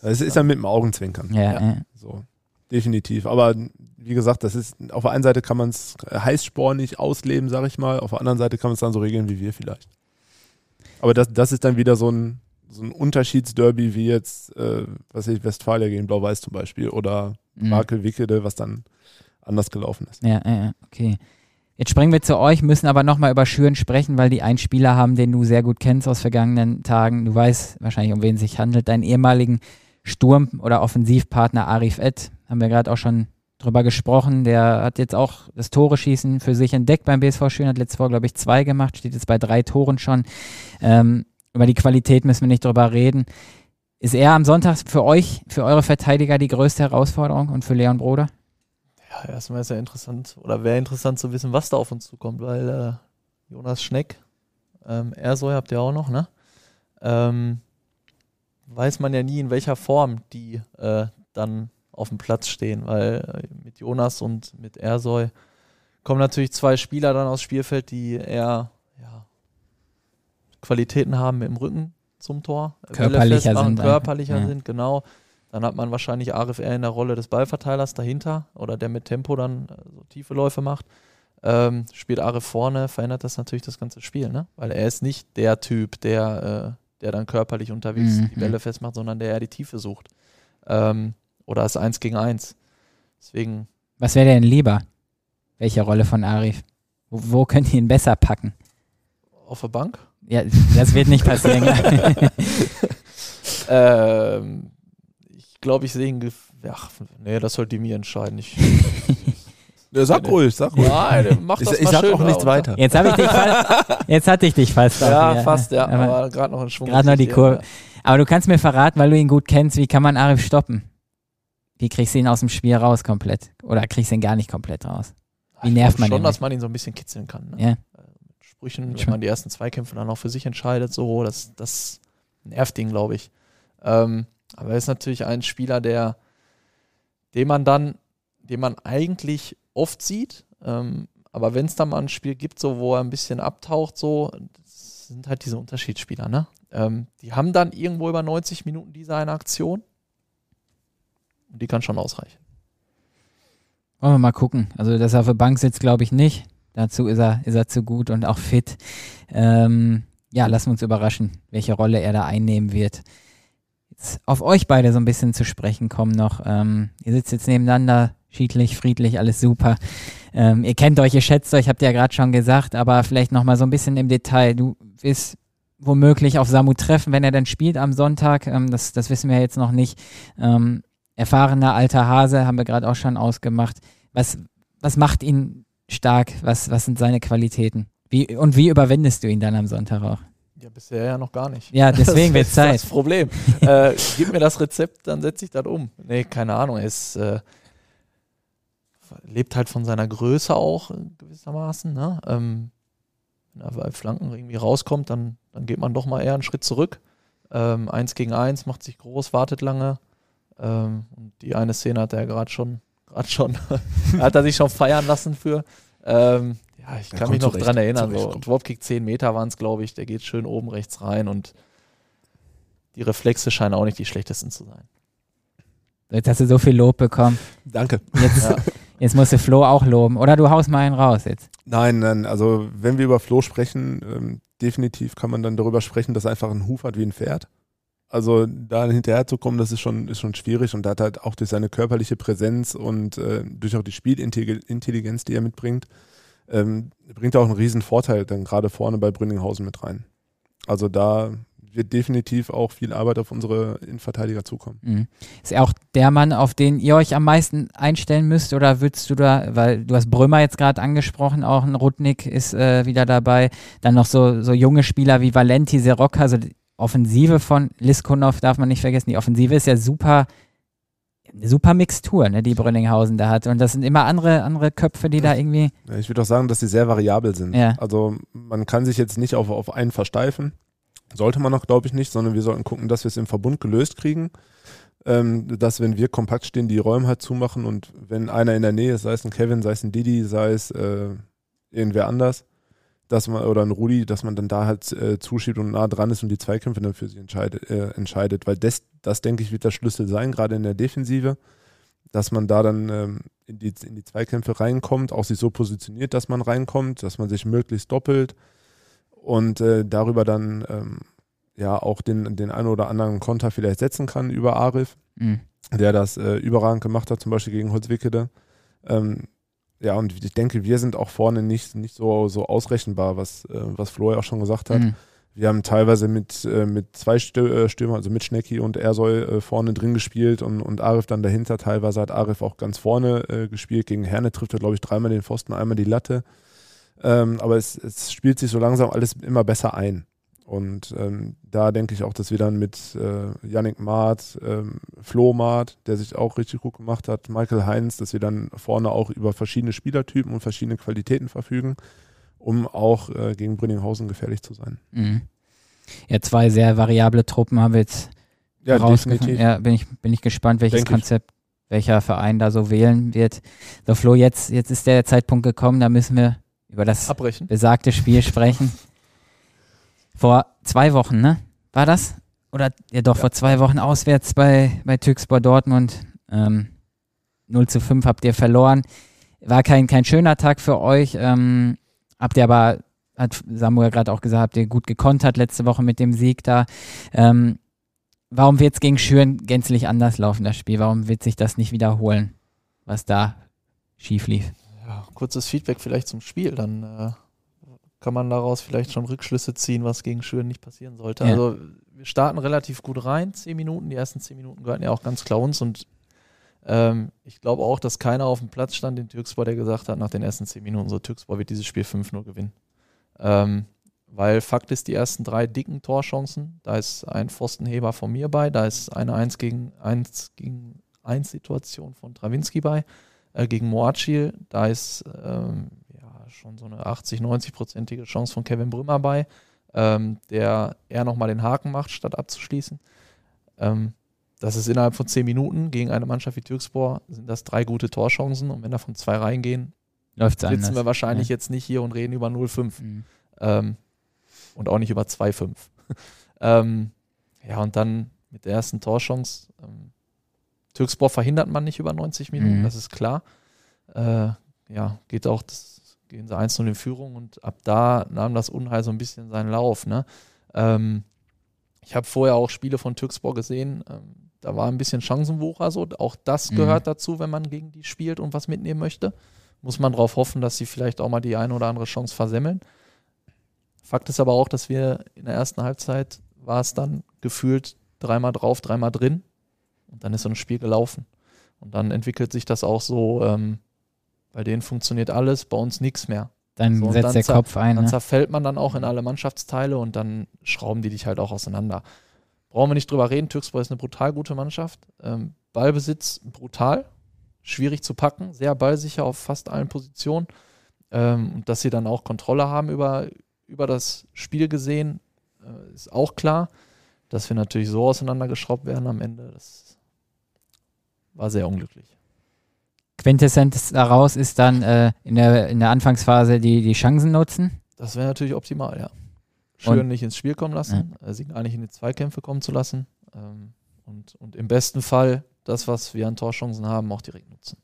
Es ist ja mit dem Augenzwinkern. Ja, ja. So, definitiv. Aber wie gesagt, das ist, auf der einen Seite kann man es heißspornig ausleben, sag ich mal. Auf der anderen Seite kann man es dann so regeln wie wir vielleicht. Aber das, das ist dann wieder so ein, so ein Unterschiedsderby wie jetzt, äh, was ich, Westfalia gegen Blau-Weiß zum Beispiel oder mhm. Markel Wickede, was dann anders gelaufen ist. Ja, ja, okay. Jetzt springen wir zu euch, müssen aber nochmal über Schüren sprechen, weil die einen Spieler haben, den du sehr gut kennst aus vergangenen Tagen. Du weißt wahrscheinlich, um wen es sich handelt. Deinen ehemaligen Sturm- oder Offensivpartner Arif Ed, haben wir gerade auch schon drüber gesprochen. Der hat jetzt auch das Tore-Schießen für sich entdeckt beim BSV Schön, hat letztes Jahr, glaube ich, zwei gemacht, steht jetzt bei drei Toren schon. Ähm, über die Qualität müssen wir nicht drüber reden. Ist er am Sonntag für euch, für eure Verteidiger die größte Herausforderung und für Leon Broder? Ja, erstmal ist ja interessant, oder wäre interessant zu wissen, was da auf uns zukommt, weil äh, Jonas Schneck, ähm, Ersoy habt ihr auch noch, ne? Ähm, weiß man ja nie, in welcher Form die äh, dann auf dem Platz stehen, weil äh, mit Jonas und mit Ersoy kommen natürlich zwei Spieler dann aufs Spielfeld, die eher Qualitäten haben im Rücken zum Tor, körperlicher sind, körperlicher ja. sind, genau. Dann hat man wahrscheinlich Arif eher in der Rolle des Ballverteilers dahinter oder der mit Tempo dann äh, so tiefe Läufe macht. Ähm, spielt Arif vorne, verändert das natürlich das ganze Spiel, ne? Weil er ist nicht der Typ, der, äh, der dann körperlich unterwegs mhm. die Bälle festmacht, sondern der eher die Tiefe sucht. Ähm, oder das Eins gegen Eins. Deswegen. Was wäre denn lieber? Welche Rolle von Arif? Wo, wo könnt ihr ihn besser packen? Auf der Bank? Ja, das wird nicht passieren. ähm, glaube, ich sehe ihn. Ach, nee, das sollte mir entscheiden. Ich, ja, sag ruhig, sag ruhig. Nein, mach das ich, ich sag auch nichts weiter. Jetzt, ich dich jetzt hatte ich dich fast. Ja, fast, ja. Aber, aber gerade noch ein Schwung. Gerade noch die Kurve. Aber du kannst mir verraten, weil du ihn gut kennst, wie kann man Arif stoppen? Wie kriegst du ihn aus dem Spiel raus komplett? Oder kriegst du ihn gar nicht komplett raus? Wie nervt man schon, ihn? Schon, dass man ihn so ein bisschen kitzeln kann. Ne? Ja. Äh, mit Sprüchen, wenn man die ersten Zweikämpfe dann auch für sich entscheidet, so, das, das nervt ihn, glaube ich. Ähm, aber er ist natürlich ein Spieler, der, den man dann, den man eigentlich oft sieht. Ähm, aber wenn es da mal ein Spiel gibt, so wo er ein bisschen abtaucht, so, das sind halt diese Unterschiedsspieler, ne? Ähm, die haben dann irgendwo über 90 Minuten diese eine Aktion. Und die kann schon ausreichen. Wollen wir mal gucken. Also, dass er auf der Bank sitzt, glaube ich nicht. Dazu ist er, ist er zu gut und auch fit. Ähm, ja, lassen wir uns überraschen, welche Rolle er da einnehmen wird jetzt auf euch beide so ein bisschen zu sprechen kommen noch. Ähm, ihr sitzt jetzt nebeneinander, schiedlich, friedlich, alles super. Ähm, ihr kennt euch, ihr schätzt euch, habt ihr ja gerade schon gesagt, aber vielleicht nochmal so ein bisschen im Detail. Du wirst womöglich auf Samu treffen, wenn er dann spielt am Sonntag. Ähm, das, das wissen wir jetzt noch nicht. Ähm, erfahrener alter Hase haben wir gerade auch schon ausgemacht. Was, was macht ihn stark? Was, was sind seine Qualitäten? Wie, und wie überwindest du ihn dann am Sonntag auch? Ja, bisher ja noch gar nicht. Ja, deswegen wird Zeit. Das ist das Problem. äh, gib mir das Rezept, dann setze ich das um. Nee, keine Ahnung. Er ist, äh, lebt halt von seiner Größe auch gewissermaßen. Ne? Ähm, wenn er bei Flanken irgendwie rauskommt, dann, dann geht man doch mal eher einen Schritt zurück. Ähm, eins gegen eins, macht sich groß, wartet lange. Ähm, und die eine Szene hat er gerade schon, gerade schon, hat er sich schon feiern lassen für. Ähm, ja, ich kann mich noch zurecht, dran erinnern. So. Dropkick 10 Meter waren es, glaube ich. Der geht schön oben rechts rein und die Reflexe scheinen auch nicht die schlechtesten zu sein. Jetzt hast du so viel Lob bekommen. Danke. Jetzt, ja. jetzt musst du Flo auch loben. Oder du haust mal einen raus jetzt. Nein, nein, also wenn wir über Flo sprechen, ähm, definitiv kann man dann darüber sprechen, dass er einfach einen Huf hat wie ein Pferd. Also da hinterher zu kommen, das ist schon, ist schon schwierig und er hat halt auch durch seine körperliche Präsenz und äh, durch auch die Spielintelligenz, die er mitbringt, ähm, bringt auch einen riesen Vorteil dann gerade vorne bei Brünninghausen mit rein. Also da wird definitiv auch viel Arbeit auf unsere Innenverteidiger zukommen. Mhm. Ist er auch der Mann, auf den ihr euch am meisten einstellen müsst oder würdest du da, weil du hast Brümmer jetzt gerade angesprochen, auch ein Rudnick ist äh, wieder dabei, dann noch so, so junge Spieler wie Valenti, Serocca, also Offensive von Liskonov darf man nicht vergessen, die Offensive ist ja super super Mixtur, ne, die Brünninghausen da hat. Und das sind immer andere, andere Köpfe, die da irgendwie. Ich würde auch sagen, dass sie sehr variabel sind. Ja. Also man kann sich jetzt nicht auf, auf einen versteifen. Sollte man noch, glaube ich, nicht, sondern wir sollten gucken, dass wir es im Verbund gelöst kriegen. Ähm, dass, wenn wir kompakt stehen, die Räume halt zumachen und wenn einer in der Nähe ist, sei es ein Kevin, sei es ein Didi, sei es äh, irgendwer anders, dass man, oder ein Rudi, dass man dann da halt äh, zuschiebt und nah dran ist und die Zweikämpfe dann für sich entscheidet, äh, entscheidet. Weil das, das, denke ich, wird der Schlüssel sein, gerade in der Defensive, dass man da dann ähm, in, die, in die Zweikämpfe reinkommt, auch sich so positioniert, dass man reinkommt, dass man sich möglichst doppelt und äh, darüber dann ähm, ja auch den, den einen oder anderen Konter vielleicht setzen kann über Arif, mhm. der das äh, überragend gemacht hat, zum Beispiel gegen Holzwickede. Ähm, ja, und ich denke, wir sind auch vorne nicht, nicht so, so ausrechenbar, was, äh, was Flo ja auch schon gesagt hat. Mhm. Wir haben teilweise mit, äh, mit zwei äh, Stürmer, also mit Schnecki und Ersoy äh, vorne drin gespielt und, und Arif dann dahinter. Teilweise hat Arif auch ganz vorne äh, gespielt. Gegen Herne trifft er, glaube ich, dreimal den Pfosten, einmal die Latte. Ähm, aber es, es, spielt sich so langsam alles immer besser ein. Und ähm, da denke ich auch, dass wir dann mit äh, Yannick Maat, ähm, Flo Maat, der sich auch richtig gut gemacht hat, Michael Heinz, dass wir dann vorne auch über verschiedene Spielertypen und verschiedene Qualitäten verfügen um auch äh, gegen Brünninghausen gefährlich zu sein. Mhm. Ja, zwei sehr variable Truppen haben wir jetzt ja, rausgefunden. Ja, bin ich, bin ich gespannt, welches Denk Konzept ich. welcher Verein da so wählen wird. So, Flo, jetzt, jetzt ist der Zeitpunkt gekommen, da müssen wir über das Abbrechen. besagte Spiel sprechen. Vor zwei Wochen, ne? War das? Oder ja doch, ja. vor zwei Wochen auswärts bei, bei Türkspor Dortmund. Ähm, 0 zu 5 habt ihr verloren. War kein, kein schöner Tag für euch. Ähm, Habt ihr aber, hat Samuel gerade auch gesagt, habt ihr gut gekontert letzte Woche mit dem Sieg da. Ähm, warum wird es gegen Schüren gänzlich anders laufen, das Spiel? Warum wird sich das nicht wiederholen, was da schief lief? Ja, kurzes Feedback vielleicht zum Spiel, dann äh, kann man daraus vielleicht schon Rückschlüsse ziehen, was gegen Schüren nicht passieren sollte. Ja. Also wir starten relativ gut rein, zehn Minuten, die ersten zehn Minuten gehörten ja auch ganz klar uns und ähm, ich glaube auch, dass keiner auf dem Platz stand in Türkspor, der gesagt hat, nach den ersten zehn Minuten, so Türkspor wird dieses Spiel 5-0 gewinnen. Ähm, weil Fakt ist, die ersten drei dicken Torchancen, da ist ein Pfostenheber von mir bei, da ist eine 1 gegen 1 gegen 1 Situation von Trawinski bei, äh, gegen Moacil, da ist ähm, schon so eine 80, 90-prozentige Chance von Kevin Brümmer bei, ähm, der eher nochmal den Haken macht, statt abzuschließen. Ähm, das ist innerhalb von zehn Minuten gegen eine Mannschaft wie Türkspor, sind das drei gute Torchancen und wenn davon zwei reingehen, Läuft's sitzen anders. wir wahrscheinlich ja. jetzt nicht hier und reden über 0,5 mhm. ähm, und auch nicht über 2,5. ähm, ja, und dann mit der ersten Torchance, ähm, Türkspor verhindert man nicht über 90 Minuten, mhm. das ist klar. Äh, ja, geht auch, das, gehen sie einzeln in Führung und ab da nahm das Unheil so ein bisschen seinen Lauf. Ne? Ähm, ich habe vorher auch Spiele von Türkspor gesehen. Ähm, da war ein bisschen Chancenwucher so. Auch das mhm. gehört dazu, wenn man gegen die spielt und was mitnehmen möchte. Muss man darauf hoffen, dass sie vielleicht auch mal die eine oder andere Chance versemmeln. Fakt ist aber auch, dass wir in der ersten Halbzeit war es dann gefühlt dreimal drauf, dreimal drin. Und dann ist so ein Spiel gelaufen. Und dann entwickelt sich das auch so, ähm, bei denen funktioniert alles, bei uns nichts mehr. Dann so, setzt dann der Kopf ein. Dann ne? zerfällt man dann auch in alle Mannschaftsteile und dann schrauben die dich halt auch auseinander. Brauchen wir nicht drüber reden, Türkspor ist eine brutal gute Mannschaft. Ähm, Ballbesitz brutal, schwierig zu packen, sehr ballsicher auf fast allen Positionen. Ähm, dass sie dann auch Kontrolle haben über, über das Spiel gesehen, äh, ist auch klar. Dass wir natürlich so auseinandergeschraubt werden am Ende, das war sehr unglücklich. Quintessenz daraus ist dann äh, in, der, in der Anfangsphase die, die Chancen nutzen. Das wäre natürlich optimal, ja. Schön und, nicht ins Spiel kommen lassen, ja. äh, sie nicht in die Zweikämpfe kommen zu lassen. Ähm, und, und im besten Fall das, was wir an Torchancen haben, auch direkt nutzen.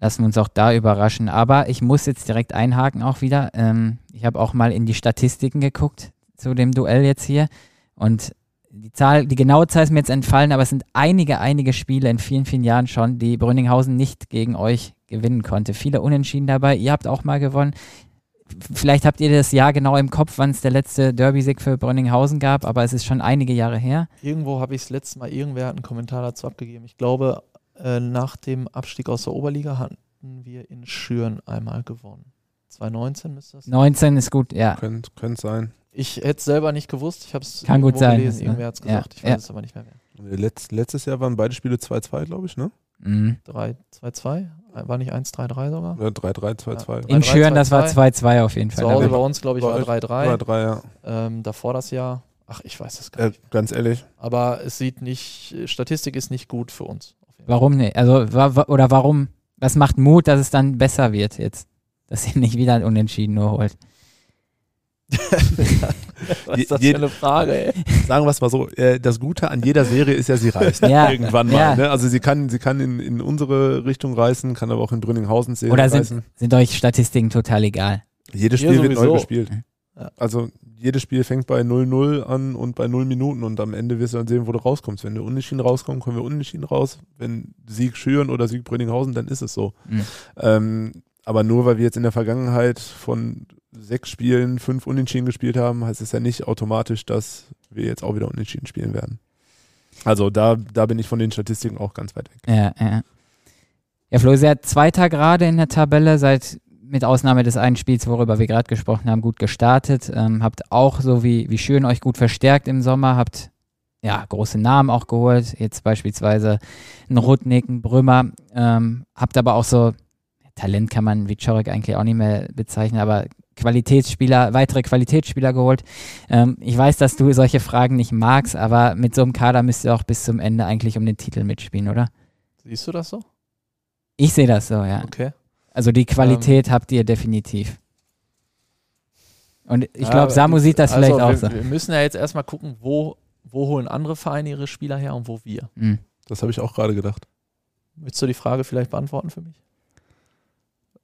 Lassen wir uns auch da überraschen. Aber ich muss jetzt direkt einhaken auch wieder. Ähm, ich habe auch mal in die Statistiken geguckt zu dem Duell jetzt hier. Und die Zahl, die genaue Zahl ist mir jetzt entfallen, aber es sind einige, einige Spiele in vielen, vielen Jahren schon, die Brünninghausen nicht gegen euch gewinnen konnte. Viele Unentschieden dabei. Ihr habt auch mal gewonnen. Vielleicht habt ihr das Jahr genau im Kopf, wann es der letzte Derby-Sieg für Brünninghausen gab, aber es ist schon einige Jahre her. Irgendwo habe ich es letztes Mal, irgendwer hat einen Kommentar dazu abgegeben. Ich glaube, äh, nach dem Abstieg aus der Oberliga hatten wir in Schüren einmal gewonnen. 2019 müsste das sein. 19 ist gut, ja. Könnte könnt sein. Ich hätte es selber nicht gewusst. Ich habe es Kann gut sein. gelesen. Irgendwer hat es gesagt. Ja. Ich weiß ja. es aber nicht mehr. mehr. Letz, letztes Jahr waren beide Spiele 2-2, glaube ich, ne? Mhm. 2-2? War nicht 1-3-3 sogar? Ja, 3-3, 2-2. Ja. In Schüren, das war 2-2 auf jeden Fall. Zu Hause bei uns, glaube ich, war 3-3. 3-3, ja. Ähm, davor das Jahr, ach, ich weiß es gar nicht. Äh, ganz ehrlich. Aber es sieht nicht, Statistik ist nicht gut für uns. Warum nicht? Also, wa oder warum, was macht Mut, dass es dann besser wird jetzt? Dass ihr nicht wieder ein Unentschieden nur holt? Was ist das für eine Frage, ey? Sagen wir es mal so, äh, das Gute an jeder Serie ist ja, sie reißt ja. irgendwann mal. Ja. Ne? Also sie kann, sie kann in, in unsere Richtung reißen, kann aber auch in Brünninghausen Serie Oder sind, reißen. sind euch Statistiken total egal? Jedes Spiel wird neu gespielt. Ja. Also jedes Spiel fängt bei 0-0 an und bei 0 Minuten und am Ende wirst du dann sehen, wo du rauskommst. Wenn wir unentschieden rauskommen, kommen wir unentschieden raus. Wenn Sieg Schüren oder Sieg Brünninghausen, dann ist es so. Mhm. Ähm, aber nur weil wir jetzt in der Vergangenheit von sechs Spielen fünf Unentschieden gespielt haben, heißt es ja nicht automatisch, dass wir jetzt auch wieder Unentschieden spielen werden. Also da, da bin ich von den Statistiken auch ganz weit weg. Ja, ja. Ja, Flo, ihr Zweiter gerade in der Tabelle, seit mit Ausnahme des einen Spiels, worüber wir gerade gesprochen haben, gut gestartet. Ähm, habt auch so wie, wie schön euch gut verstärkt im Sommer, habt ja große Namen auch geholt, jetzt beispielsweise einen Rudnick, einen Brümmer, ähm, habt aber auch so, Talent kann man wie Czorek eigentlich auch nicht mehr bezeichnen, aber Qualitätsspieler, weitere Qualitätsspieler geholt. Ähm, ich weiß, dass du solche Fragen nicht magst, aber mit so einem Kader müsst ihr auch bis zum Ende eigentlich um den Titel mitspielen, oder? Siehst du das so? Ich sehe das so, ja. Okay. Also die Qualität ähm, habt ihr definitiv. Und ich glaube, Samu sieht das also vielleicht wir, auch so. Wir müssen ja jetzt erstmal gucken, wo, wo holen andere Vereine ihre Spieler her und wo wir. Mhm. Das habe ich auch gerade gedacht. Willst du die Frage vielleicht beantworten für mich?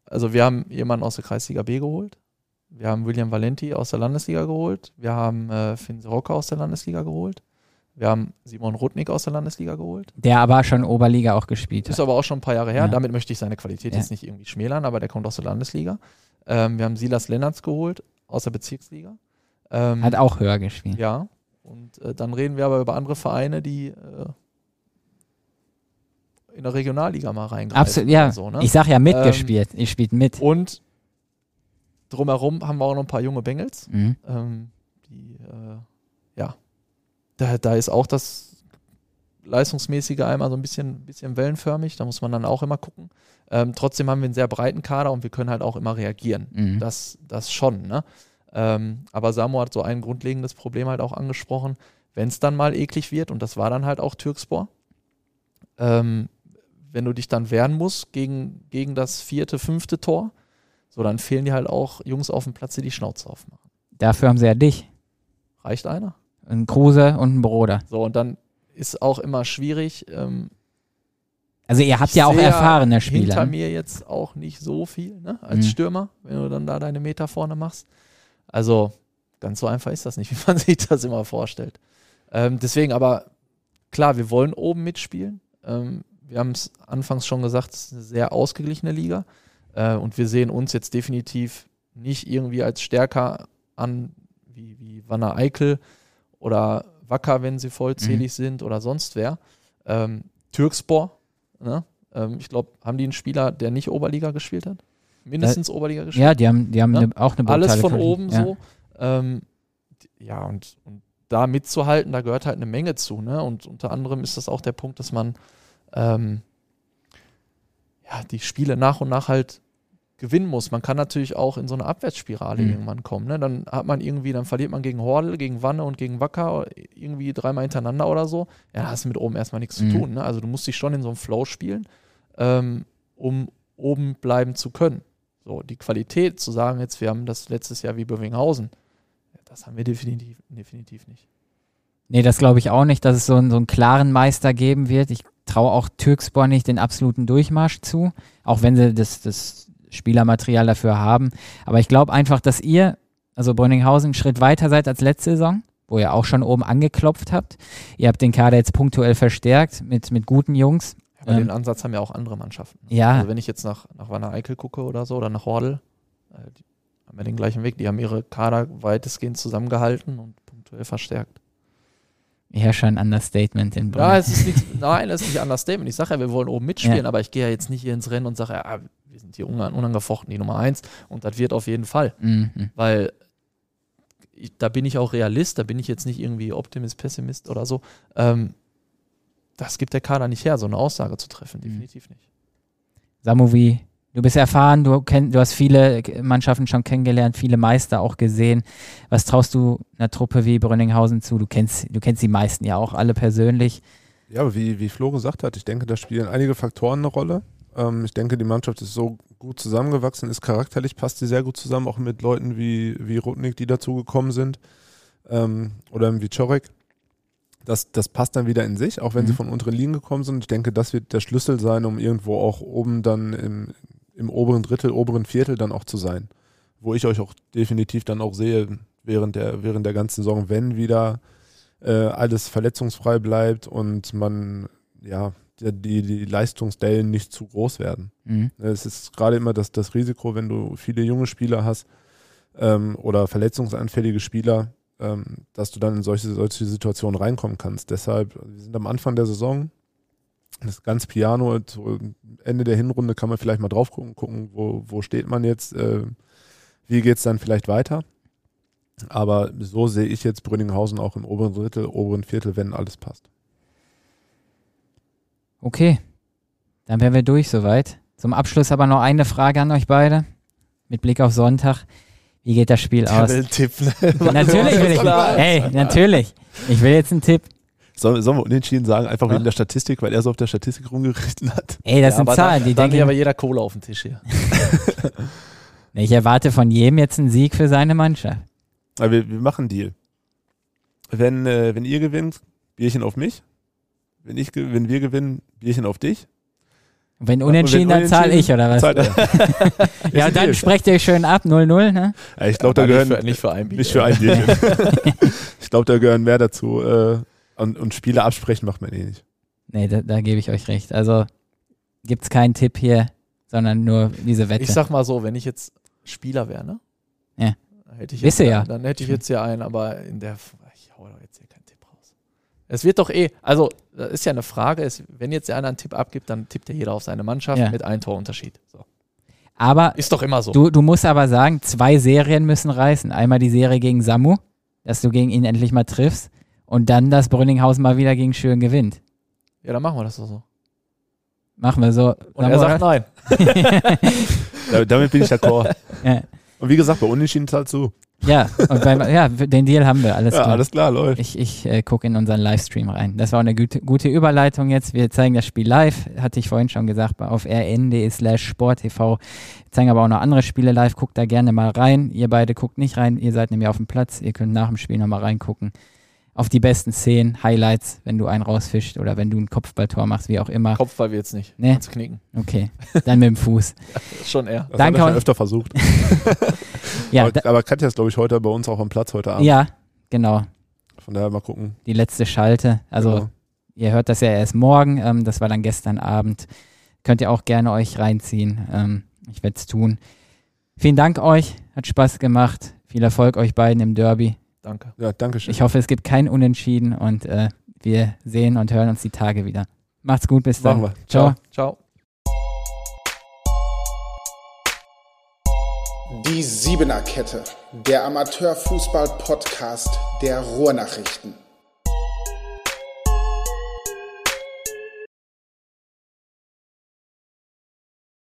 Also wir haben jemanden aus der Kreisliga B geholt. Wir haben William Valenti aus der Landesliga geholt. Wir haben äh, Finn Rocker aus der Landesliga geholt. Wir haben Simon Rudnick aus der Landesliga geholt. Der aber schon Oberliga auch gespielt hat. Ist aber auch schon ein paar Jahre her. Ja. Damit möchte ich seine Qualität ja. jetzt nicht irgendwie schmälern, aber der kommt aus der Landesliga. Ähm, wir haben Silas Lennartz geholt aus der Bezirksliga. Ähm, hat auch höher gespielt. Ja. Und äh, dann reden wir aber über andere Vereine, die äh, in der Regionalliga mal reingreifen. Absolut, ja. So, ne? Ich sage ja mitgespielt. Ähm, ich spiele mit. Und drumherum haben wir auch noch ein paar junge Bengels, mhm. ähm, die äh, ja da, da ist auch das leistungsmäßige einmal so ein bisschen, bisschen wellenförmig. Da muss man dann auch immer gucken. Ähm, trotzdem haben wir einen sehr breiten Kader und wir können halt auch immer reagieren. Mhm. Das, das schon. Ne? Ähm, aber Samu hat so ein grundlegendes Problem halt auch angesprochen. Wenn es dann mal eklig wird, und das war dann halt auch Türkspor, ähm, wenn du dich dann wehren musst gegen, gegen das vierte, fünfte Tor, so dann fehlen dir halt auch Jungs auf dem Platz, die die Schnauze aufmachen. Dafür haben sie ja dich. Reicht einer? Ein Kruse und ein Broder. So, und dann ist auch immer schwierig. Ähm, also ihr habt ja auch erfahrene Spieler. Hinter ne? mir jetzt auch nicht so viel, ne? Als mhm. Stürmer, wenn du dann da deine Meter vorne machst. Also ganz so einfach ist das nicht, wie man sich das immer vorstellt. Ähm, deswegen aber, klar, wir wollen oben mitspielen. Ähm, wir haben es anfangs schon gesagt, es ist eine sehr ausgeglichene Liga. Äh, und wir sehen uns jetzt definitiv nicht irgendwie als stärker an wie, wie Wanner Eickel, oder Wacker, wenn sie vollzählig mhm. sind oder sonst wer. Ähm, Türkspor, ne? ähm, ich glaube, haben die einen Spieler, der nicht Oberliga gespielt hat? Mindestens äh, Oberliga gespielt? Ja, die haben, die haben ne, auch eine Alles von oben ja. so. Ähm, ja, und, und da mitzuhalten, da gehört halt eine Menge zu. Ne? Und unter anderem ist das auch der Punkt, dass man ähm, ja, die Spiele nach und nach halt gewinnen muss. Man kann natürlich auch in so eine Abwärtsspirale mhm. irgendwann kommen. Ne? Dann hat man irgendwie, dann verliert man gegen Hordel, gegen Wanne und gegen Wacker irgendwie dreimal hintereinander oder so. Ja, da hast du mit oben erstmal nichts mhm. zu tun. Ne? Also du musst dich schon in so einem Flow spielen, ähm, um oben bleiben zu können. So, die Qualität zu sagen, jetzt wir haben das letztes Jahr wie Bövinghausen, das haben wir definitiv, definitiv nicht. Nee, das glaube ich auch nicht, dass es so einen, so einen klaren Meister geben wird. Ich traue auch Türkspor nicht den absoluten Durchmarsch zu, auch wenn sie das, das Spielermaterial dafür haben. Aber ich glaube einfach, dass ihr, also Brünninghausen, einen Schritt weiter seid als letzte Saison, wo ihr auch schon oben angeklopft habt. Ihr habt den Kader jetzt punktuell verstärkt mit, mit guten Jungs. Aber ähm, den Ansatz haben ja auch andere Mannschaften. Ja. Also wenn ich jetzt nach, nach Wanner Eickel gucke oder so oder nach Hordel, äh, die haben ja den gleichen Weg. Die haben ihre Kader weitestgehend zusammengehalten und punktuell verstärkt. Ja, schon ein Understatement in Brünn. Ja, es ist nicht, nein, es ist nicht Understatement. Ich sage ja, wir wollen oben mitspielen, ja. aber ich gehe ja jetzt nicht hier ins Rennen und sage, ja, wir sind hier unangefochten die Nummer eins und das wird auf jeden Fall. Mhm. Weil ich, da bin ich auch Realist, da bin ich jetzt nicht irgendwie Optimist, Pessimist oder so. Ähm, das gibt der Kader nicht her, so eine Aussage zu treffen, mhm. definitiv nicht. Samu, wie Du bist erfahren, du, kenn, du hast viele Mannschaften schon kennengelernt, viele Meister auch gesehen. Was traust du einer Truppe wie Brünninghausen zu? Du kennst, du kennst die meisten ja auch alle persönlich. Ja, aber wie, wie Flo gesagt hat, ich denke, da spielen einige Faktoren eine Rolle. Ähm, ich denke, die Mannschaft ist so gut zusammengewachsen, ist charakterlich, passt sie sehr gut zusammen, auch mit Leuten wie, wie Rudnick, die dazugekommen sind. Ähm, oder wie Czorek. Das, das passt dann wieder in sich, auch wenn mhm. sie von unteren Ligen gekommen sind. Ich denke, das wird der Schlüssel sein, um irgendwo auch oben dann im, im oberen Drittel, oberen Viertel dann auch zu sein. Wo ich euch auch definitiv dann auch sehe, während der, während der ganzen Saison, wenn wieder äh, alles verletzungsfrei bleibt und man, ja, die, die Leistungsdellen nicht zu groß werden. Mhm. Es ist gerade immer das, das Risiko, wenn du viele junge Spieler hast ähm, oder verletzungsanfällige Spieler, ähm, dass du dann in solche, solche Situationen reinkommen kannst. Deshalb, wir sind am Anfang der Saison, das ist ganz piano, Ende der Hinrunde kann man vielleicht mal drauf gucken, gucken wo, wo steht man jetzt, äh, wie geht es dann vielleicht weiter. Aber so sehe ich jetzt Brünninghausen auch im oberen Drittel, oberen Viertel, wenn alles passt. Okay, dann wären wir durch soweit. Zum Abschluss aber noch eine Frage an euch beide. Mit Blick auf Sonntag. Wie geht das Spiel Der aus? Will Tipp, ne? natürlich will ich. Hey, natürlich. Ich will jetzt einen Tipp. Sollen, sollen wir unentschieden sagen, einfach ja? wegen der Statistik, weil er so auf der Statistik rumgerichtet hat? Ey, das ja, sind Zahlen, die denke ich. aber jeder Kohle auf den Tisch hier. ich erwarte von jedem jetzt einen Sieg für seine Mannschaft. Aber wir, wir machen einen Deal. Wenn, äh, wenn ihr gewinnt, Bierchen auf mich. Wenn, ich, wenn wir gewinnen, Bierchen auf dich. Wenn unentschieden, dann zahle ich, oder was? ja, dann sprecht ihr schön ab, 0-0, ne? Ja, ich glaube, da gehören. Nicht für, nicht für ein Bierchen. Nicht für ein Bierchen. ich glaube, da gehören mehr dazu. Äh, und, und Spiele absprechen macht man eh nicht. Nee, da, da gebe ich euch recht. Also gibt es keinen Tipp hier, sondern nur diese Wette. Ich sag mal so, wenn ich jetzt Spieler wäre, ne? Ja. Hätte ich jetzt, ja. Dann hätte ich jetzt ja einen, aber in der. Ich hau doch jetzt hier keinen Tipp raus. Es wird doch eh, also, das ist ja eine Frage, ist, wenn jetzt der einer einen Tipp abgibt, dann tippt ja jeder auf seine Mannschaft ja. mit einem Torunterschied. So. Aber ist doch immer so. Du, du musst aber sagen, zwei Serien müssen reißen. Einmal die Serie gegen Samu, dass du gegen ihn endlich mal triffst. Und dann, dass Brünninghausen mal wieder gegen Schön gewinnt. Ja, dann machen wir das doch so. Machen wir so. Und er sagt nein. damit bin ich d'accord. Ja. Und wie gesagt, bei Unentschieden zahlt zu. Ja, und beim, ja, den Deal haben wir, alles ja, klar. alles klar, läuft. Ich, ich äh, gucke in unseren Livestream rein. Das war eine gute, gute Überleitung jetzt. Wir zeigen das Spiel live, hatte ich vorhin schon gesagt, auf rn.de slash sporttv. Wir zeigen aber auch noch andere Spiele live, guckt da gerne mal rein. Ihr beide guckt nicht rein, ihr seid nämlich auf dem Platz, ihr könnt nach dem Spiel nochmal reingucken auf die besten Szenen, Highlights, wenn du einen rausfischst oder wenn du ein Kopfballtor machst, wie auch immer. Kopfball wird's nicht. Nee? Kannst knicken. Okay, dann mit dem Fuß. schon eher. Das Danke. Hat er öfter versucht. ja, aber, aber Katja ist, glaube ich, heute bei uns auch am Platz heute Abend. Ja, genau. Von daher mal gucken. Die letzte Schalte. Also, genau. ihr hört das ja erst morgen. Ähm, das war dann gestern Abend. Könnt ihr auch gerne euch reinziehen. Ähm, ich werde es tun. Vielen Dank euch. Hat Spaß gemacht. Viel Erfolg euch beiden im Derby. Danke. Ja, danke schön. Ich hoffe, es gibt kein Unentschieden und äh, wir sehen und hören uns die Tage wieder. Macht's gut, bis dann. Machen wir. Ciao. Ciao. Die Siebener Kette, der Amateurfußball-Podcast der Ruhrnachrichten.